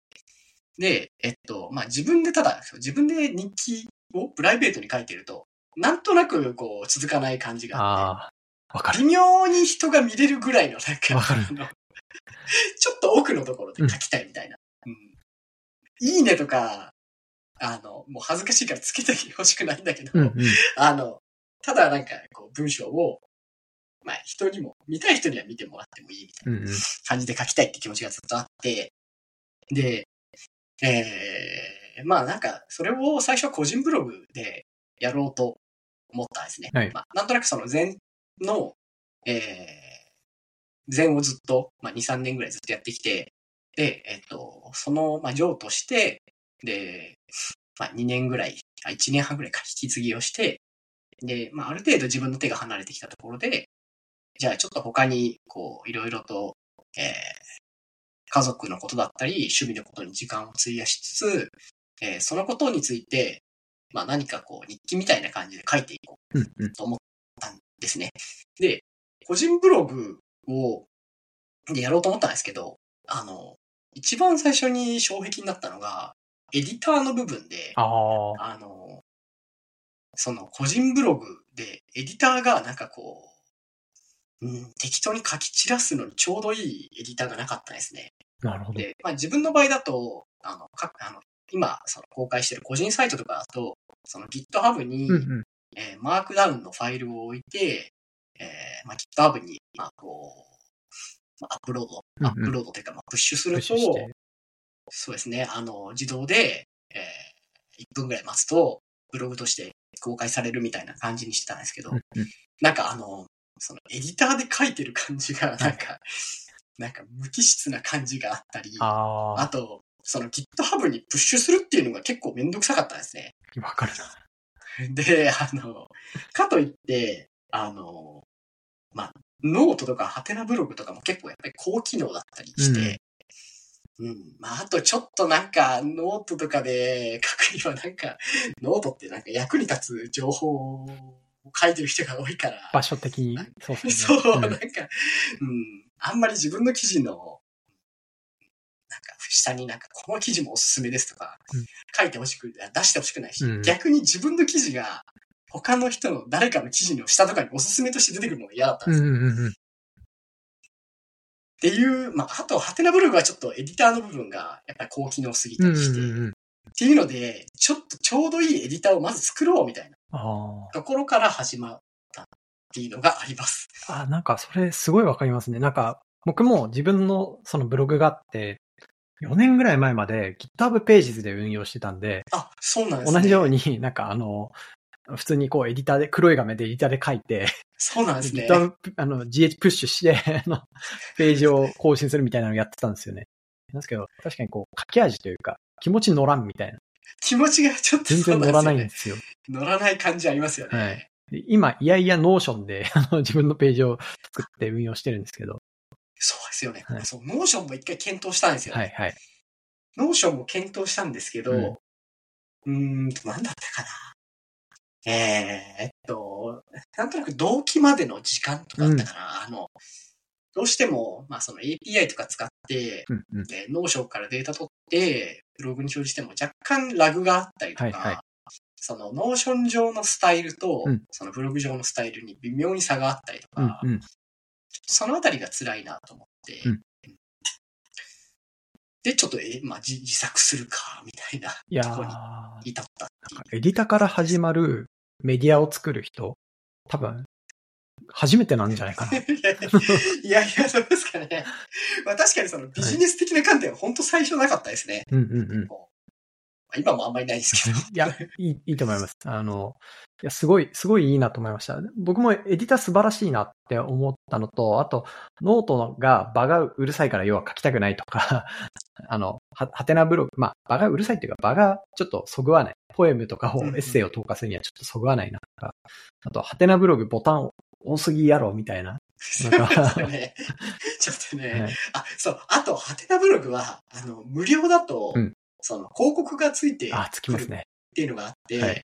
で、えっと、まあ、自分でただ、自分で日記をプライベートに書いてると、なんとなく、こう、続かない感じがあって、ああ、わかる。微妙に人が見れるぐらいの、なんか、わか ちょっと奥のところで書きたいみたいな。うんいいねとか、あの、もう恥ずかしいからつけてほしくないんだけど、うんうん。あの、ただなんか、こう、文章を、まあ、人にも、見たい人には見てもらってもいいみたいなうんうん。感じで書きたいって気持ちがずっとあって、で、えー、まあなんか、それを最初は個人ブログでやろうと思ったんですね。はいまあ、なんとなくその前の、えー、前をずっと、まあ2、3年ぐらいずっとやってきて、で、えっと、その、まあ、上として、で、まあ2年ぐらい、あ1年半ぐらいか引き継ぎをして、で、まあある程度自分の手が離れてきたところで、じゃあちょっと他に、こう、いろいろと、えー、家族のことだったり、趣味のことに時間を費やしつつ、えーそのことについて、まあ何かこう日記みたいな感じで書いていこうと思ったんですね。で、個人ブログを、でやろうと思ったんですけど、あの、一番最初に障壁になったのが、エディターの部分で。あの、その個人ブログでエディターがなんかこう、うん、適当に書き散らすのにちょうどいいエディターがなかったんですね。なるほど。で、まあ自分の場合だと、あの、かあの今、その公開してる個人サイトとかだと、その GitHub に、うんうん。えーマークダウンのファイルを置いて、えーまあ、GitHub に、まあ、こう、まあ、アップロード、うんうんアップロードというか、まあ、プッシュすると。そうですね。あの、自動で、えー、1分ぐらい待つと、ブログとして公開されるみたいな感じにしてたんですけど、うんうんなんかあの、そのエディターで書いてる感じが、なんか、なんか無機質な感じがあったり、ああと、その GitHub にプッシュするっていうのが結構めんどくさかったんですね。あ、わかるな。で、あの、かといって、あの、まあ、ノートとかはてなブログとかも結構やっぱり高機能だったりして、うん。まあ、あとちょっとなんか、ノートとかで書くにはなんか、ノートってなんか役に立つ情報を書いてる人が多いから。場所的に。そうですね。そう、んなんか、うん。あんまり自分の記事の、なんか、下になんか、この記事もおすすめですとかうん、書いてほしく、出してほしくないし、うん逆に自分の記事が、他の人の誰かの記事の下とかにおすすめとして出てくるのが嫌だったんですよ。うんうんうんうん。っていう、まあ、あと、ハテナブログはちょっとエディターの部分が、やっぱり高機能すぎたりして、んうんうん。っていうので、ちょっとちょうどいいエディターをまず作ろうみたいなあところから始まったっていうのがあります。あ。あ、なんかそれすごいわかりますね。なんか、僕も自分のそのブログがあって、4年ぐらい前まで GitHub Pages で運用してたんで、あ、そうなんですね。同じようになんかあの、普通にこうエディターで、黒い画面でエディターで書いて、そうなんですね。GitHub、あの、 git push して、あの、ページを更新するみたいなのをやってたんですよね。なんですけど、確かにこう、書き味というか、気持ち乗らんみたいな。気持ちがちょっと全然乗らないんんですよ。乗らない感じありますよね。はいで今、いやいや Notion で、あの、自分のページを作って運用してるんですけど。そうですよね。はいそう、 Notion も一回検討したんですよ、ね。はいはい。 Notion も検討したんですけど、うんうーんと、なんだったかな。えー、えっと、なんとなく同期までの時間とかだったかな。あの、どうしても、まあその API とか使って、うんうん。で、 Notion からデータ取って、ブログに表示しても若干ラグがあったりとか、はいはい。その Notion 上のスタイルと、うん。そのブログ上のスタイルに微妙に差があったりとか、うんうん。そのあたりが辛いなと思って、うん。で、ちょっと、え、まあ、自自作するか、みたいな、とこにー、至った。エディタから始まるメディアを作る人、多分、初めてなんじゃないかな。いやいや、そうですかね。まあ確かにそのビジネス的な観点は本当最初なかったですね。うんうんうん。今もあんまりないですけど。いや、いい、いいと思います。あの、いや、すごい、すごいいいなと思いました。僕もエディター素晴らしいなって思ったのと、あと、ノートが場がうるさいから要は書きたくないとか、あの、は、はてなブログ、まあ、場がうるさいっていうか、場がちょっとそぐわない。ポエムとかを、エッセイを投下するにはちょっとそぐわないなとか、あと、はてなブログボタン多すぎやろ、みたいな。そうですよね。ちょっとね。はいあ、そう。あと、はてなブログは、あの、無料だと、うんその、広告がついてあ、つきますね。っていうのがあって、はい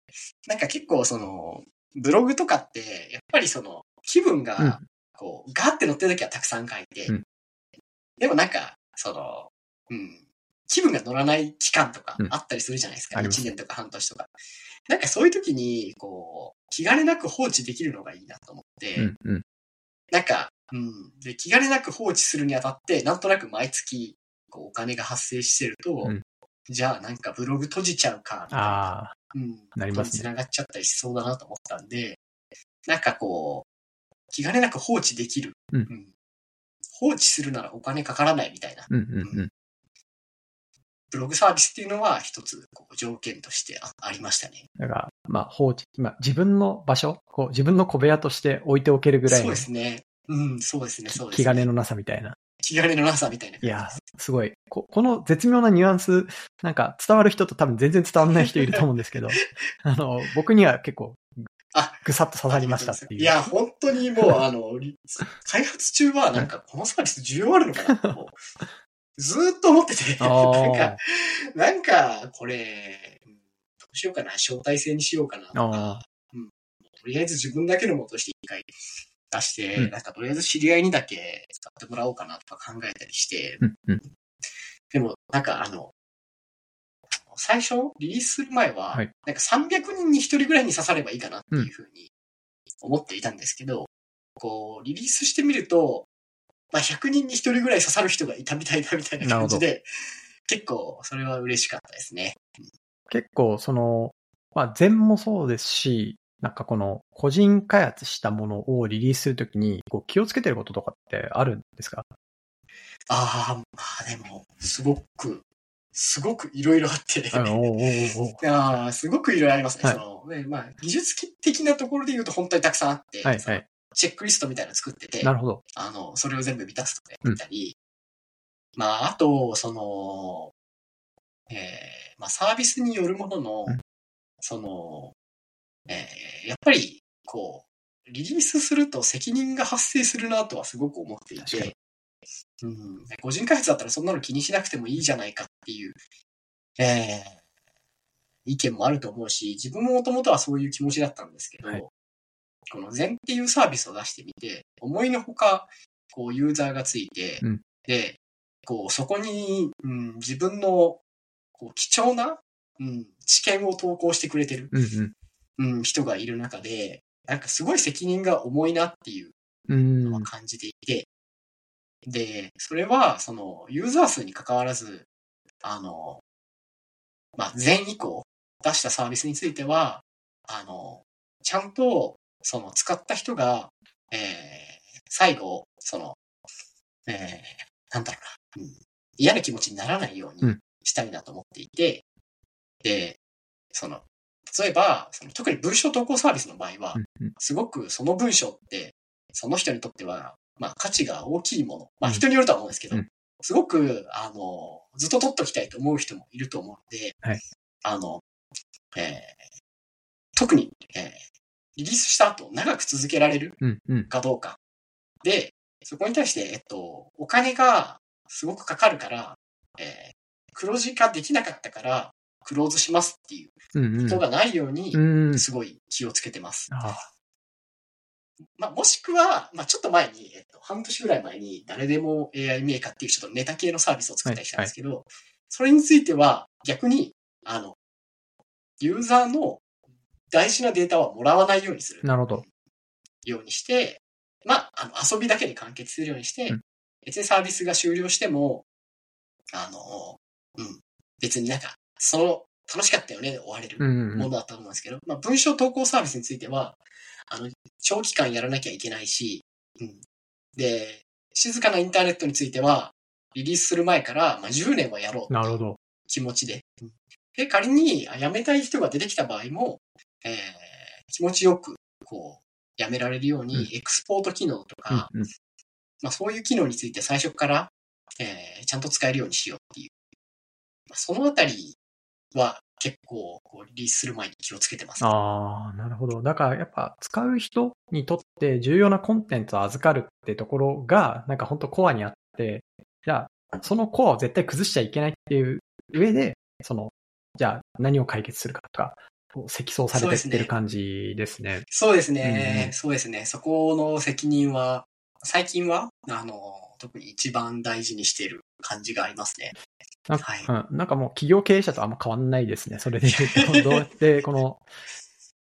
なんか結構その、ブログとかって、やっぱりその、気分うんが、こう、ガーって乗ってる時はたくさん書いて、うんでもなんか、その、うん、気分が乗らない期間とかうんあったりするじゃないですか。あります1年とか半年とか。なんかそういう時に、こう、気兼ねなく放置できるのがいいなと思って、うんうん。なんか、うん。で、気兼ねなく放置するにあたって、なんとなく毎月、こう、お金が発生してると、うんじゃあなんかブログ閉じちゃうか、みたいな。うん。なりますねことに繋がっちゃったりしそうだなと思ったんで、なんかこう、気兼ねなく放置できる。うん放置するならお金かからないみたいな。うんうんうん。ブログサービスっていうのは一つこう条件としてあありましたね。だから、まあ、放置、まあ、自分の場所、こう、自分の小部屋として置いておけるぐらいそうのですね。うん、そうですね、そうですね。気兼ねのなさみたいな。気兼ねのなさみたいな感じいやです。、すごい。ここの絶妙なニュアンス、なんか伝わる人と多分全然伝わらない人いると思うんですけど、あの、僕には結構あ、ぐさっと刺さりましたっていう。いや、本当にもう、あの、り開発中は、なんか、このサービス需要あるのかなと、ずーっと思ってて、あなんーか、なんか、これ、うんどうしようかな、招待制にしようかなとあか、うん、とりあえず自分だけのものとして一回出して、うん。なんかとりあえず知り合いにだけ使ってもらおうかなとか考えたりして、うんうん。でも、なんかあの、最初、リリースする前は、はい。なんか300人に1人ぐらいに刺さればいいかなっていうふうに思っていたんですけど、こう、リリースしてみると、まあ、100人に1人ぐらい刺さる人がいたみたいだみたいな感じで、結構それは嬉しかったですね。結構、その、まあ、全もそうですし、なんかこの、個人開発したものをリリースするときに、こう、気をつけてることとかってあるんですか？ああ、まあでも、すごく、すごくいろいろあって、あああ、すごくいろいろありますね。はいそのねまあ、技術的なところで言うと本当にたくさんあって、はいはい。チェックリストみたいなの作ってて、なるほど。あの、それを全部満たすとかうんやったり、まあ、あと、その、えーまあ、サービスによるものの、うん。その、えーやっぱり、こう、リリースすると責任が発生するなとはすごく思っていて、うん、個人開発だったらそんなの気にしなくてもいいじゃないかっていう、えー、意見もあると思うし、自分ももともとはそういう気持ちだったんですけど、はいこの禅っていうサービスを出してみて、思いのほか、こう、ユーザーがついて、うんで、こう、そこに、うん、自分の、こう、貴重な、うん、知見を投稿してくれてる、うんうん、人がいる中で、なんかすごい責任が重いなっていう。のは感じていて、で、それは、その、ユーザー数に関わらず、あの、まあ、前以降出したサービスについては、あの、ちゃんと、その、使った人が、えー、最後、その、えー、なんだろうな、うん、嫌な気持ちにならないようにうん。したいなと思っていて、で、その、例えば、その特に文章投稿サービスの場合は、うんうん。すごくその文章って、その人にとっては、まあ価値が大きいもの。まあうん。人によるとは思うんですけど、うん。すごく、あの、ずっと取っときたいと思う人もいると思うので、はいあの、えー特に、えーリリースした後長く続けられるうんうん。かどうか。で、そこに対して、えっと、お金がすごくかかるから、えー黒字化できなかったから、クローズしますっていううんうん。ことがないようにう、ん。すごい気をつけてます。あまあ、もしくは、まあ、ちょっと前に、えっと、半年ぐらい前に、誰でも AI メーカーっていうちょっとネタ系のサービスを作ったりしたんですけど、それについては、逆に、あの、ユーザーの大事なデータはもらわないようにする。なるほど。ようにして、まあ、あの、遊びだけで完結するようにして、うん別にサービスが終了しても、あの、うん、別になんか、その、楽しかったよねで終われるうんうんものだと思うんですけど、まあ、文章投稿サービスについては、あの、長期間やらなきゃいけないし、うん。で、静かなインターネットについては、リリースする前から、まあ、10年はやろう。なるほど。気持ちで。で、仮にあ辞めたい人が出てきた場合も、えー気持ちよく、こう、辞められるように、うんエクスポート機能とか、うんうん。まあそういう機能について最初から、えーちゃんと使えるようにしようっていう。まあ、そのあたりは結構、こう、リリースする前に気をつけてます。ああ、なるほど。だからやっぱ使う人にとって重要なコンテンツを預かるってところが、なんか本当コアにあって、じゃあ、そのコアを絶対崩しちゃいけないっていう上で、その、じゃあ何を解決するかとか、積層されてってる感じですね。そうですね。んそうですね。そこの責任は、最近は、あの、特に一番大事にしている感じがありますね。なんか,、はいうん、なんかもう企業経営者とあんま変わんないですね。それで言うと、どうやってこの、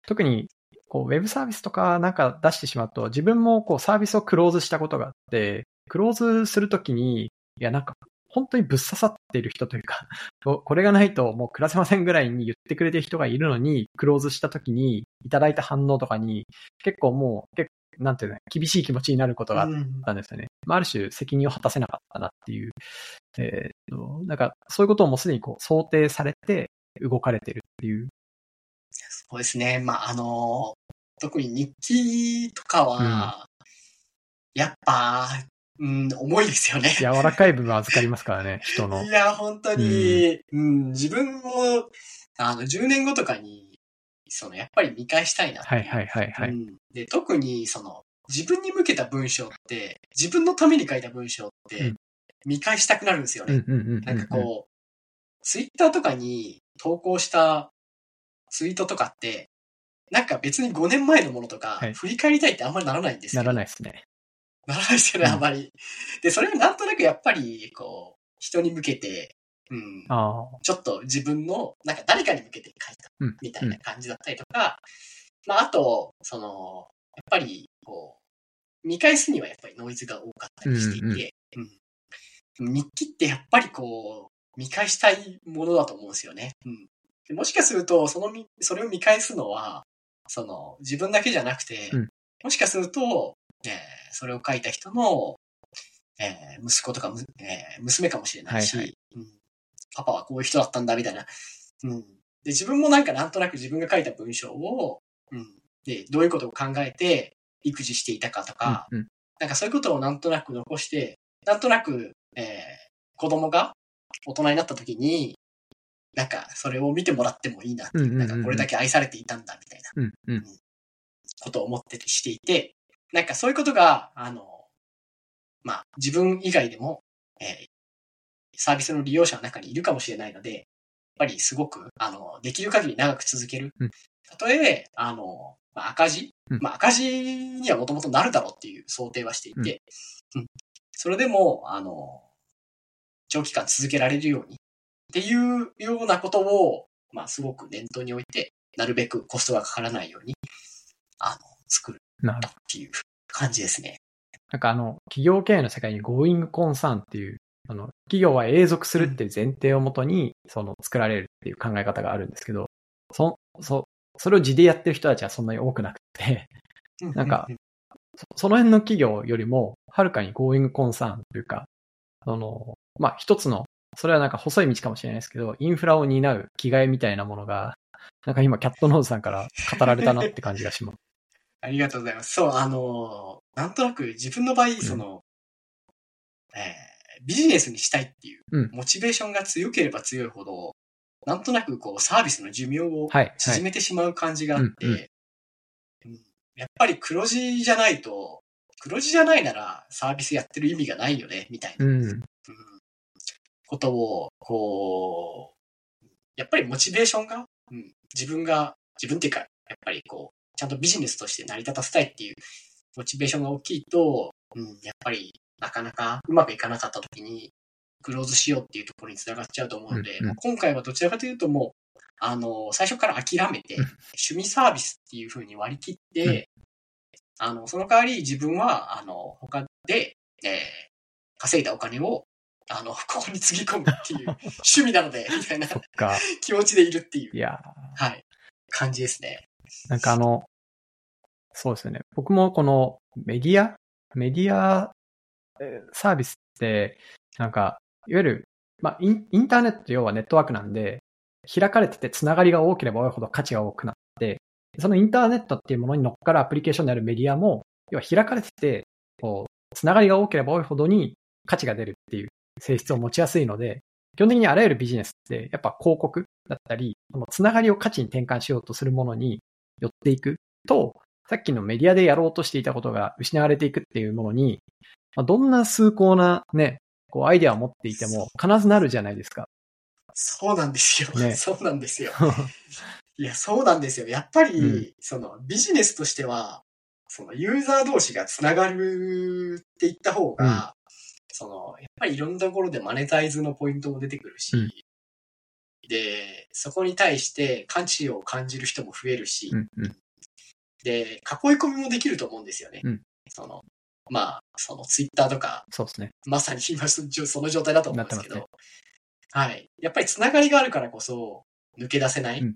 特にこうウェブサービスとかなんか出してしまうと、自分もこうサービスをクローズしたことがあって、クローズするときに、いやなんか本当にぶっ刺さっている人というか、ここれがないともう暮らせませんぐらいに言ってくれてる人がいるのに、クローズしたときにいただいた反応とかに、結構もう、結構なんていうの、厳しい気持ちになることがあっうんたんですよね。まあ、ある種責任を果たせなかったなっていう。えーと、なんかそういうことをもうすでにこう想定されて動かれてるっていう。そうですね。まあ、あの、特に日記とかは、やっぱ、うん、重いですよね。柔らかい部分預かりますからね、人のい。や、本当に、うん、自分も、あの、10年後とかに、その、やっぱり見返したいなはいはいはいはい。うん、で、特に、その、自分に向けた文章って、自分のために書いた文章ってうん、見返したくなるんですよね。うんうんうんうんうん。なんかこう、ツイッターとかに投稿したツイートとかって、なんか別に5年前のものとかはい、振り返りたいってあんまりならないんですよ。ならないですね。ならないですよね、うんあんまり。で、それはなんとなくやっぱり、こう、人に向けて、うん。ちょっと自分の、なんか誰かに向けて書いたうん。みたいな感じだったりとか、まあ、あと、その、やっぱり、こう、見返すにはやっぱりノイズが多かったりしていて、うん日記ってやっぱりこう、見返したいものだと思うんですよね。うんでもしかすると、そのみ、それを見返すのは、その、自分だけじゃなくて、うんもしかすると、えーそれを書いた人の、えー息子とかむ、えー娘かもしれないし、はいはいうんパパはこういう人だったんだ、みたいな。うん。で、自分もなんかなんとなく自分が書いた文章を、うん。で、どういうことを考えて育児していたかとか、うんうんなんかそういうことをなんとなく残して、なんとなく、えー子供が大人になった時に、なんかそれを見てもらってもいいなっていう、うんうんうんうんなんかこれだけ愛されていたんだみたいなうんうん。ことを思っててしていて、なんかそういうことが、あの、まあ、自分以外でも、えーサービスの利用者の中にいるかもしれないので、やっぱりすごく、あの、できる限り長く続ける。うん。たとえ、あの、まあ、赤字、うん。まあ、赤字にはもともとなるだろうっていう想定はしていて、うん。それでも、あの、長期間続けられるように。っていうようなことを、まあ、すごく念頭に置いて、なるべくコストがかからないように、あの、作るなるほど。っていう感じですね。なんかあの、企業経営の世界に Going Concern っていう、あの、企業は永続するっていう前提をもとに、その作られるっていう考え方があるんですけど、そ、そ、それを地でやってる人たちはそんなに多くなくて、なんかそその辺の企業よりも、はるかに Going Concern というか、その、まあ、一つの、それはなんか細い道かもしれないですけど、インフラを担う着替えみたいなものが、なんか今、キャットノーズさんから語られたなって感じがします。ありがとうございます。そう、あの、なんとなく自分の場合、その、えービジネスにしたいっていううん、モチベーションが強ければ強いほど、なんとなくこう、サービスの寿命を。縮めてしまう感じがあって、うんうん。うん。やっぱり黒字じゃないと、黒字じゃないならサービスやってる意味がないよね、みたいな、うん。うん。ことを、こう、やっぱりモチベーションが、うん、自分が、自分っていうか、やっぱりこう、ちゃんとビジネスとして成り立たせたいっていうモチベーションが大きいと、うん、やっぱりなかなかうまくいかなかった時に、クローズしようっていうところにつながっちゃうと思うので、うんうん。今回はどちらかというともう、あの、最初から諦めて、うん。趣味サービスっていう風に割り切って、あの、その代わり自分は、あの、他で、えー稼いだお金を、あの、ここにつぎ込むっていう 趣味なので、みたいな。気持ちでいるっていう、いやはい、感じですね。ーなんかあの、そうですね。僕もこのメディアメディアサービスって、なんか、いわゆる、まあイン、インターネット要はネットワークなんで、開かれててつながりが多ければ多いほど価値が多くなって、そのインターネットっていうものに乗っかるアプリケーションであるメディアも、要は開かれてて、こう、つながりが多ければ多いほどに価値が出るっていう性質を持ちやすいので、基本的にあらゆるビジネスって、やっぱ広告だったり、このつながりを価値に転換しようとするものに寄っていくと、さっきのメディアでやろうとしていたことが失われていくっていうものに、まあ、どんな崇高なね、こうアイデアを持っていても必ずなるじゃないですか。そうなんですよ。ね そうなんですよ。いや、そうなんですよ。やっぱり、うんそのビジネスとしては、そのユーザー同士がつながるって言った方が、その、やっぱりいろんなところでマネタイズのポイントも出てくるし、うんで、そこに対して価値を感じる人も増えるし、うんうんで、囲い込みもできると思うんですよね。うんその、まあ、そのツイッターとか、そうですね。まさに今そその状態だと思うんですけど、なってはい。やっぱりつながりがあるからこそ、抜け出せない。うん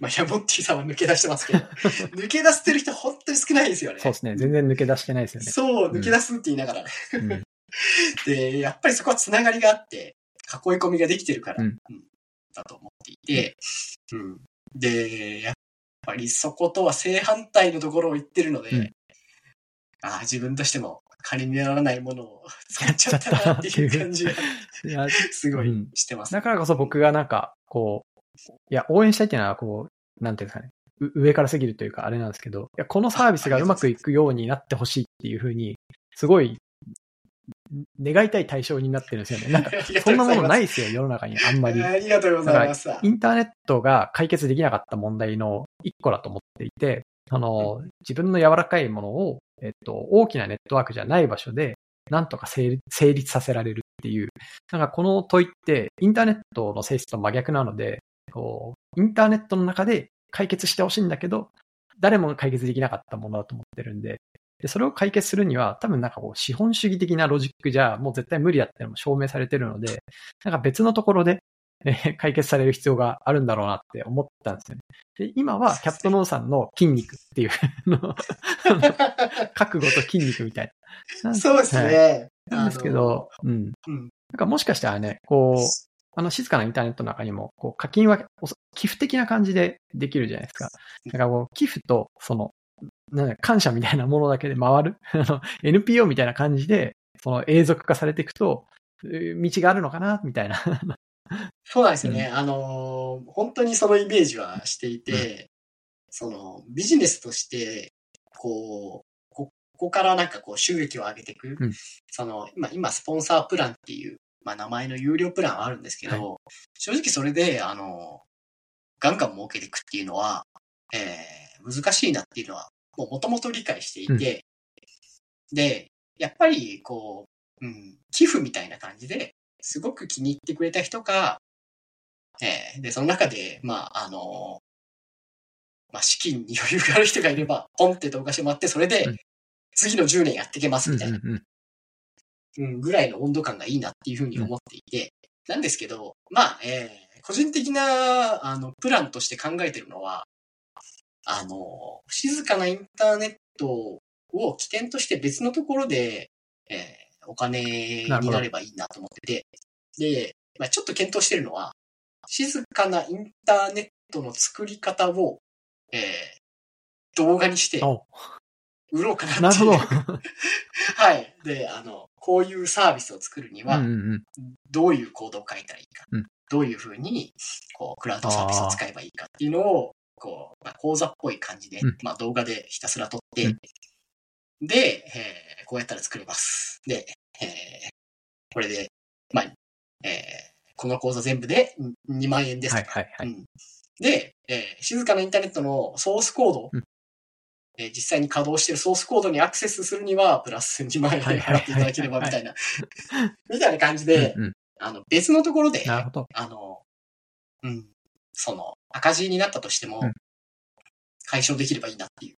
まあ、いや、モッティさんは抜け出してますけど、抜け出してる人本当に少ないですよね。そうですね。全然抜け出してないですよね。そう、抜け出すって言いながらね。うん で、やっぱりそこはつながりがあって、囲い込みができてるから、うんうんだと思っていて、うん。で、やっぱりそことは正反対のところを言ってるので、うんああ、自分としても金にならないものを使っちゃったなっていう感じが すごいうんしてます。だからこそ僕がなんか、こう、いや、応援したいっていうのは、こう、なんていうんですかね。う上からすぎるというか、あれなんですけど、いや、このサービスがうまくいくようになってほしいっていうふうに、すごい、願いたい対象になってるんですよね。なんか、そんなものないですよ、世の中にあんまり。ありがとうございます。インターネットが解決できなかった問題の一個だと思っていて、あの、自分の柔らかいものを、えっと、大きなネットワークじゃない場所で、なんとか成立させられるっていう。なんかこの問いって、インターネットの性質と真逆なので、こう、インターネットの中で解決してほしいんだけど、誰もが解決できなかったものだと思ってるんで、で、それを解決するには、多分なんかこう、資本主義的なロジックじゃ、もう絶対無理だってのも証明されてるので、なんか別のところで、えー解決される必要があるんだろうなって思ったんですよね。で、今はキャットノーさんの筋肉っていう、あの覚悟と筋肉みたいな。そうですはいね。なんですけど、うん。うんなんかもしかしたらね、こう、あの静かなインターネットの中にも、こう課金は寄付的な感じでできるじゃないですか。だからこう寄付と、その、なんだ感謝みたいなものだけで回る、あの NPO みたいな感じで、その永続化されていくと、えー道があるのかな、みたいな。そうなんですよね。あのー、本当にそのイメージはしていて、その、ビジネスとして、こう、ここからなんかこう収益を上げていく。うんその、今、今、スポンサープランっていう、まあ名前の有料プランはあるんですけど、正直それで、あの、ガンガン儲けていくっていうのは、えー、難しいなっていうのは、もう元々理解していて、で、やっぱり、こう、うん、寄付みたいな感じで、すごく気に入ってくれた人か、えー、で、その中で、まあ、あの、まあ、資金に余裕がある人がいれば、ポンって動画してもらって、それでうん、次の10年やっていけますみたいな、うんうんうん。うん、ぐらいの温度感がいいなっていうふうに思っていて、なんですけど、まあ、えー、個人的な、あの、プランとして考えてるのは、あの、静かなインターネットを起点として別のところで、えー、お金になればいいなと思ってて、で、まあ、ちょっと検討してるのは、静かなインターネットの作り方を、えー、動画にしてお売ろうかななるほど。っていう。はい。で、あの、こういうサービスを作るには。どういうコードを書いたらいいか、うんどういうふうに、こう、クラウドサービスを使えばいいかっていうのを、こう、まあ、講座っぽい感じで、うんまあ、動画でひたすら撮って、うんで、えーこうやったら作れます。で、えーこれで、まあ、えーこの講座全部で2万円ですとか。はいはいはい。うんで、えー静かなインターネットのソースコード、うんえー実際に稼働しているソースコードにアクセスするには、プラス2万円払っていただければみたいな、みたいな感じで、うんうんあの、別のところで、なるほど。あの、うん、その、赤字になったとしてもうん、解消できればいいなっていう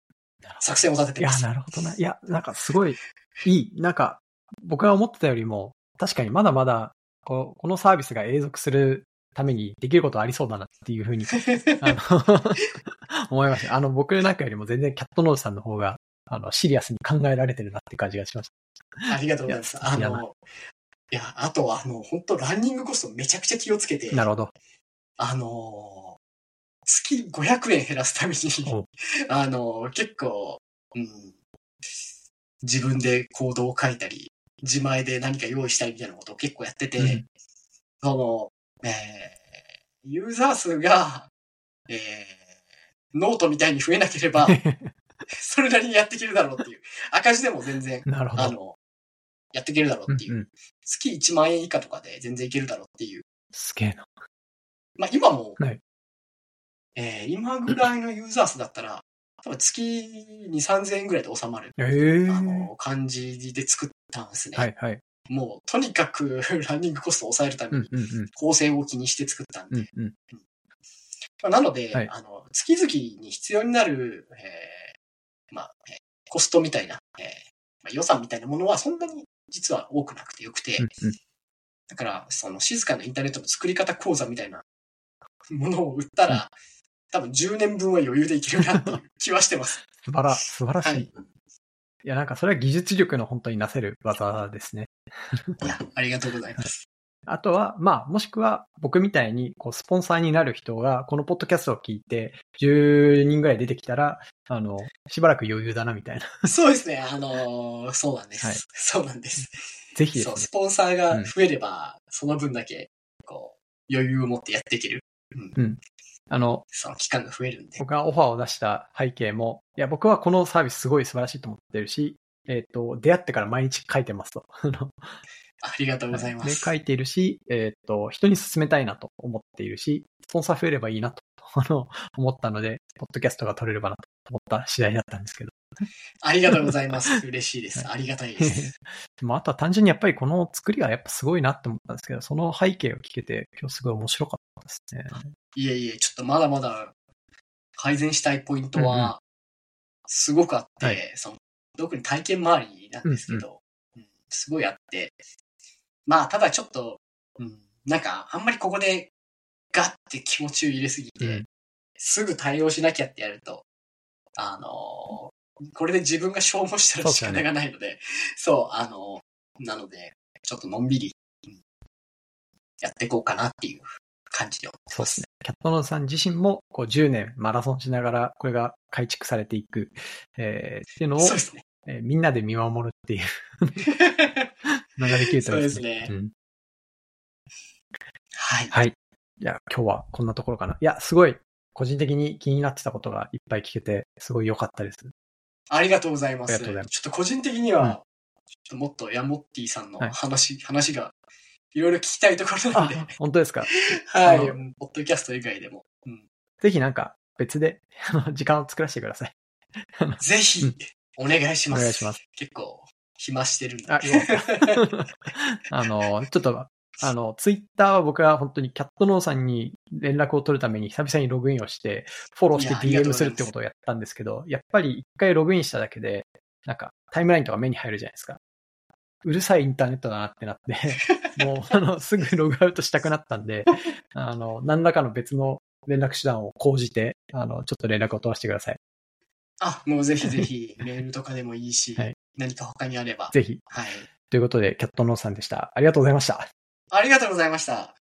作戦を立てていや、ます。なるほどな。いや、なんかすごいいい。なんか、僕が思ってたよりも、確かにまだまだ、こうこのサービスが永続するためにできることありそうだなっていうふうに、あの、思いました。あの、僕なんかよりも全然キャットノーズさんの方が、あの、シリアスに考えられてるなって感じがしましありがとうございます。いやいやあの、いや、あとは、あの、本当ランニングコストめちゃくちゃ気をつけてた。、なるほど。あの、月500円減らすためにお、あの、結構、うん、自分でコードを書いたり、自前で何か用意したりみたいなことを結構やってて、うんその、えー、ユーザー数が、えー、ノートみたいに増えなければ、それなりにやっていけるだろうっていう。赤字でも全然。あの、やっていけるだろうっていう。うんうん月1万円以下とかで全然いけるだろうっていう。すげえな。まあ今も、はいえー今ぐらいのユーザー数だったら、多分月2、3000円ぐらいで収まる、ええあの、感じで作ったんですね。はいはい。もう、とにかく ランニングコストを抑えるために、うんうんうん。構成を気にして作ったんで。うんうん。まあ、なので、はいあの、月々に必要になる、えーまあ、えーコストみたいな、えーまあ、予算みたいなものはそんなに実は多くなくてよくて、うんうんだから、その静かなインターネットの作り方講座みたいなものを売ったら、多分10年分は余裕でいけるなっていう 気はしてます。素晴ら、素晴らしい。はいい、や、なんかそれは技術力の本当になせる技ですね。いや、ありがとうございます。あとは、まあ、もしくは僕みたいに、こう、スポンサーになる人が、このポッドキャストを聞いて、10人ぐらい出てきたら、あの、しばらく余裕だな、みたいな。そうですね、あのーそうなんです。はいそうなんです。ぜひねそう、。スポンサーが増えれば、その分だけ、こう、余裕を持ってやっていける。うん。あの、その期間が増えるんで。僕がオファーを出した背景も、いや、僕はこのサービスすごい素晴らしいと思ってるし、えっ、と、出会ってから毎日書いてますと。ありがとうございま。です書いているし、えっ、と、人に勧めたいなと思っているし、スポンサー増えればいいなと、あの、思ったので、ポッドキャストが取れればなと思った次第だったんですけど。ありがとうございます。嬉しいです。ありがたいです。でもあとは単純にやっぱりこの作りがやっぱすごいなって思ったんですけど、その背景を聞けて今日すごい面白かったですね。いえいえ、ちょっとまだまだ改善したいポイントうんうんは、すごくあって、はいその特に体験周りなんですけど、うんすごいあって、まあ、ただちょっと、うん、なんか、あんまりここでガッて気持ちを入れすぎて、うんすぐ対応しなきゃってやると、あのーこれで自分が消耗したら仕方がないので、そう,、あのーなので、ちょっとのんびり、うんやっていこうかなっていう感じで思ってまそうですすね。。キャットノーズさん自身もこう10年マラソンしながらこれが改築されていく、えーっていうのを、そうですね。えーみんなで見守るっていうのができるといいですね。そうですねうんはい。はい。いや、今日はこんなところかな。いや、すごい、個人的に気になってたことがいっぱい聞けて、すごい良かったです。ありがとうございます。ちょっと個人的には、うんちょっともっとヤモッティさんのはい話、話がいろいろ聞きたいところなんあで、、本当ですか？はい。ポッドキャスト以外でも。うんぜひなんか別で あの時間を作らせてください。ぜひうん、お願いします。お願いします。結構、暇してるんで。あ。あの、ちょっと、あの、ツイッターは僕は本当にキャットノーさんに連絡を取るために久々にログインをして、フォローして DM するってことをやったんですけど、やっぱり一回ログインしただけで、なんかタイムラインとか目に入るじゃないですか。うるさいインターネットだなってなって、もう、あの、すぐログアウトしたくなったんで、あの、何らかの別の連絡手段を講じて、あの、ちょっと連絡を取らせてください。あ、もうぜひぜひ、メールとかでもいいし、はい何か他にあれば。ぜひ。はい。ということで、キャットノーさんでした。ありがとうございました。ありがとうございました。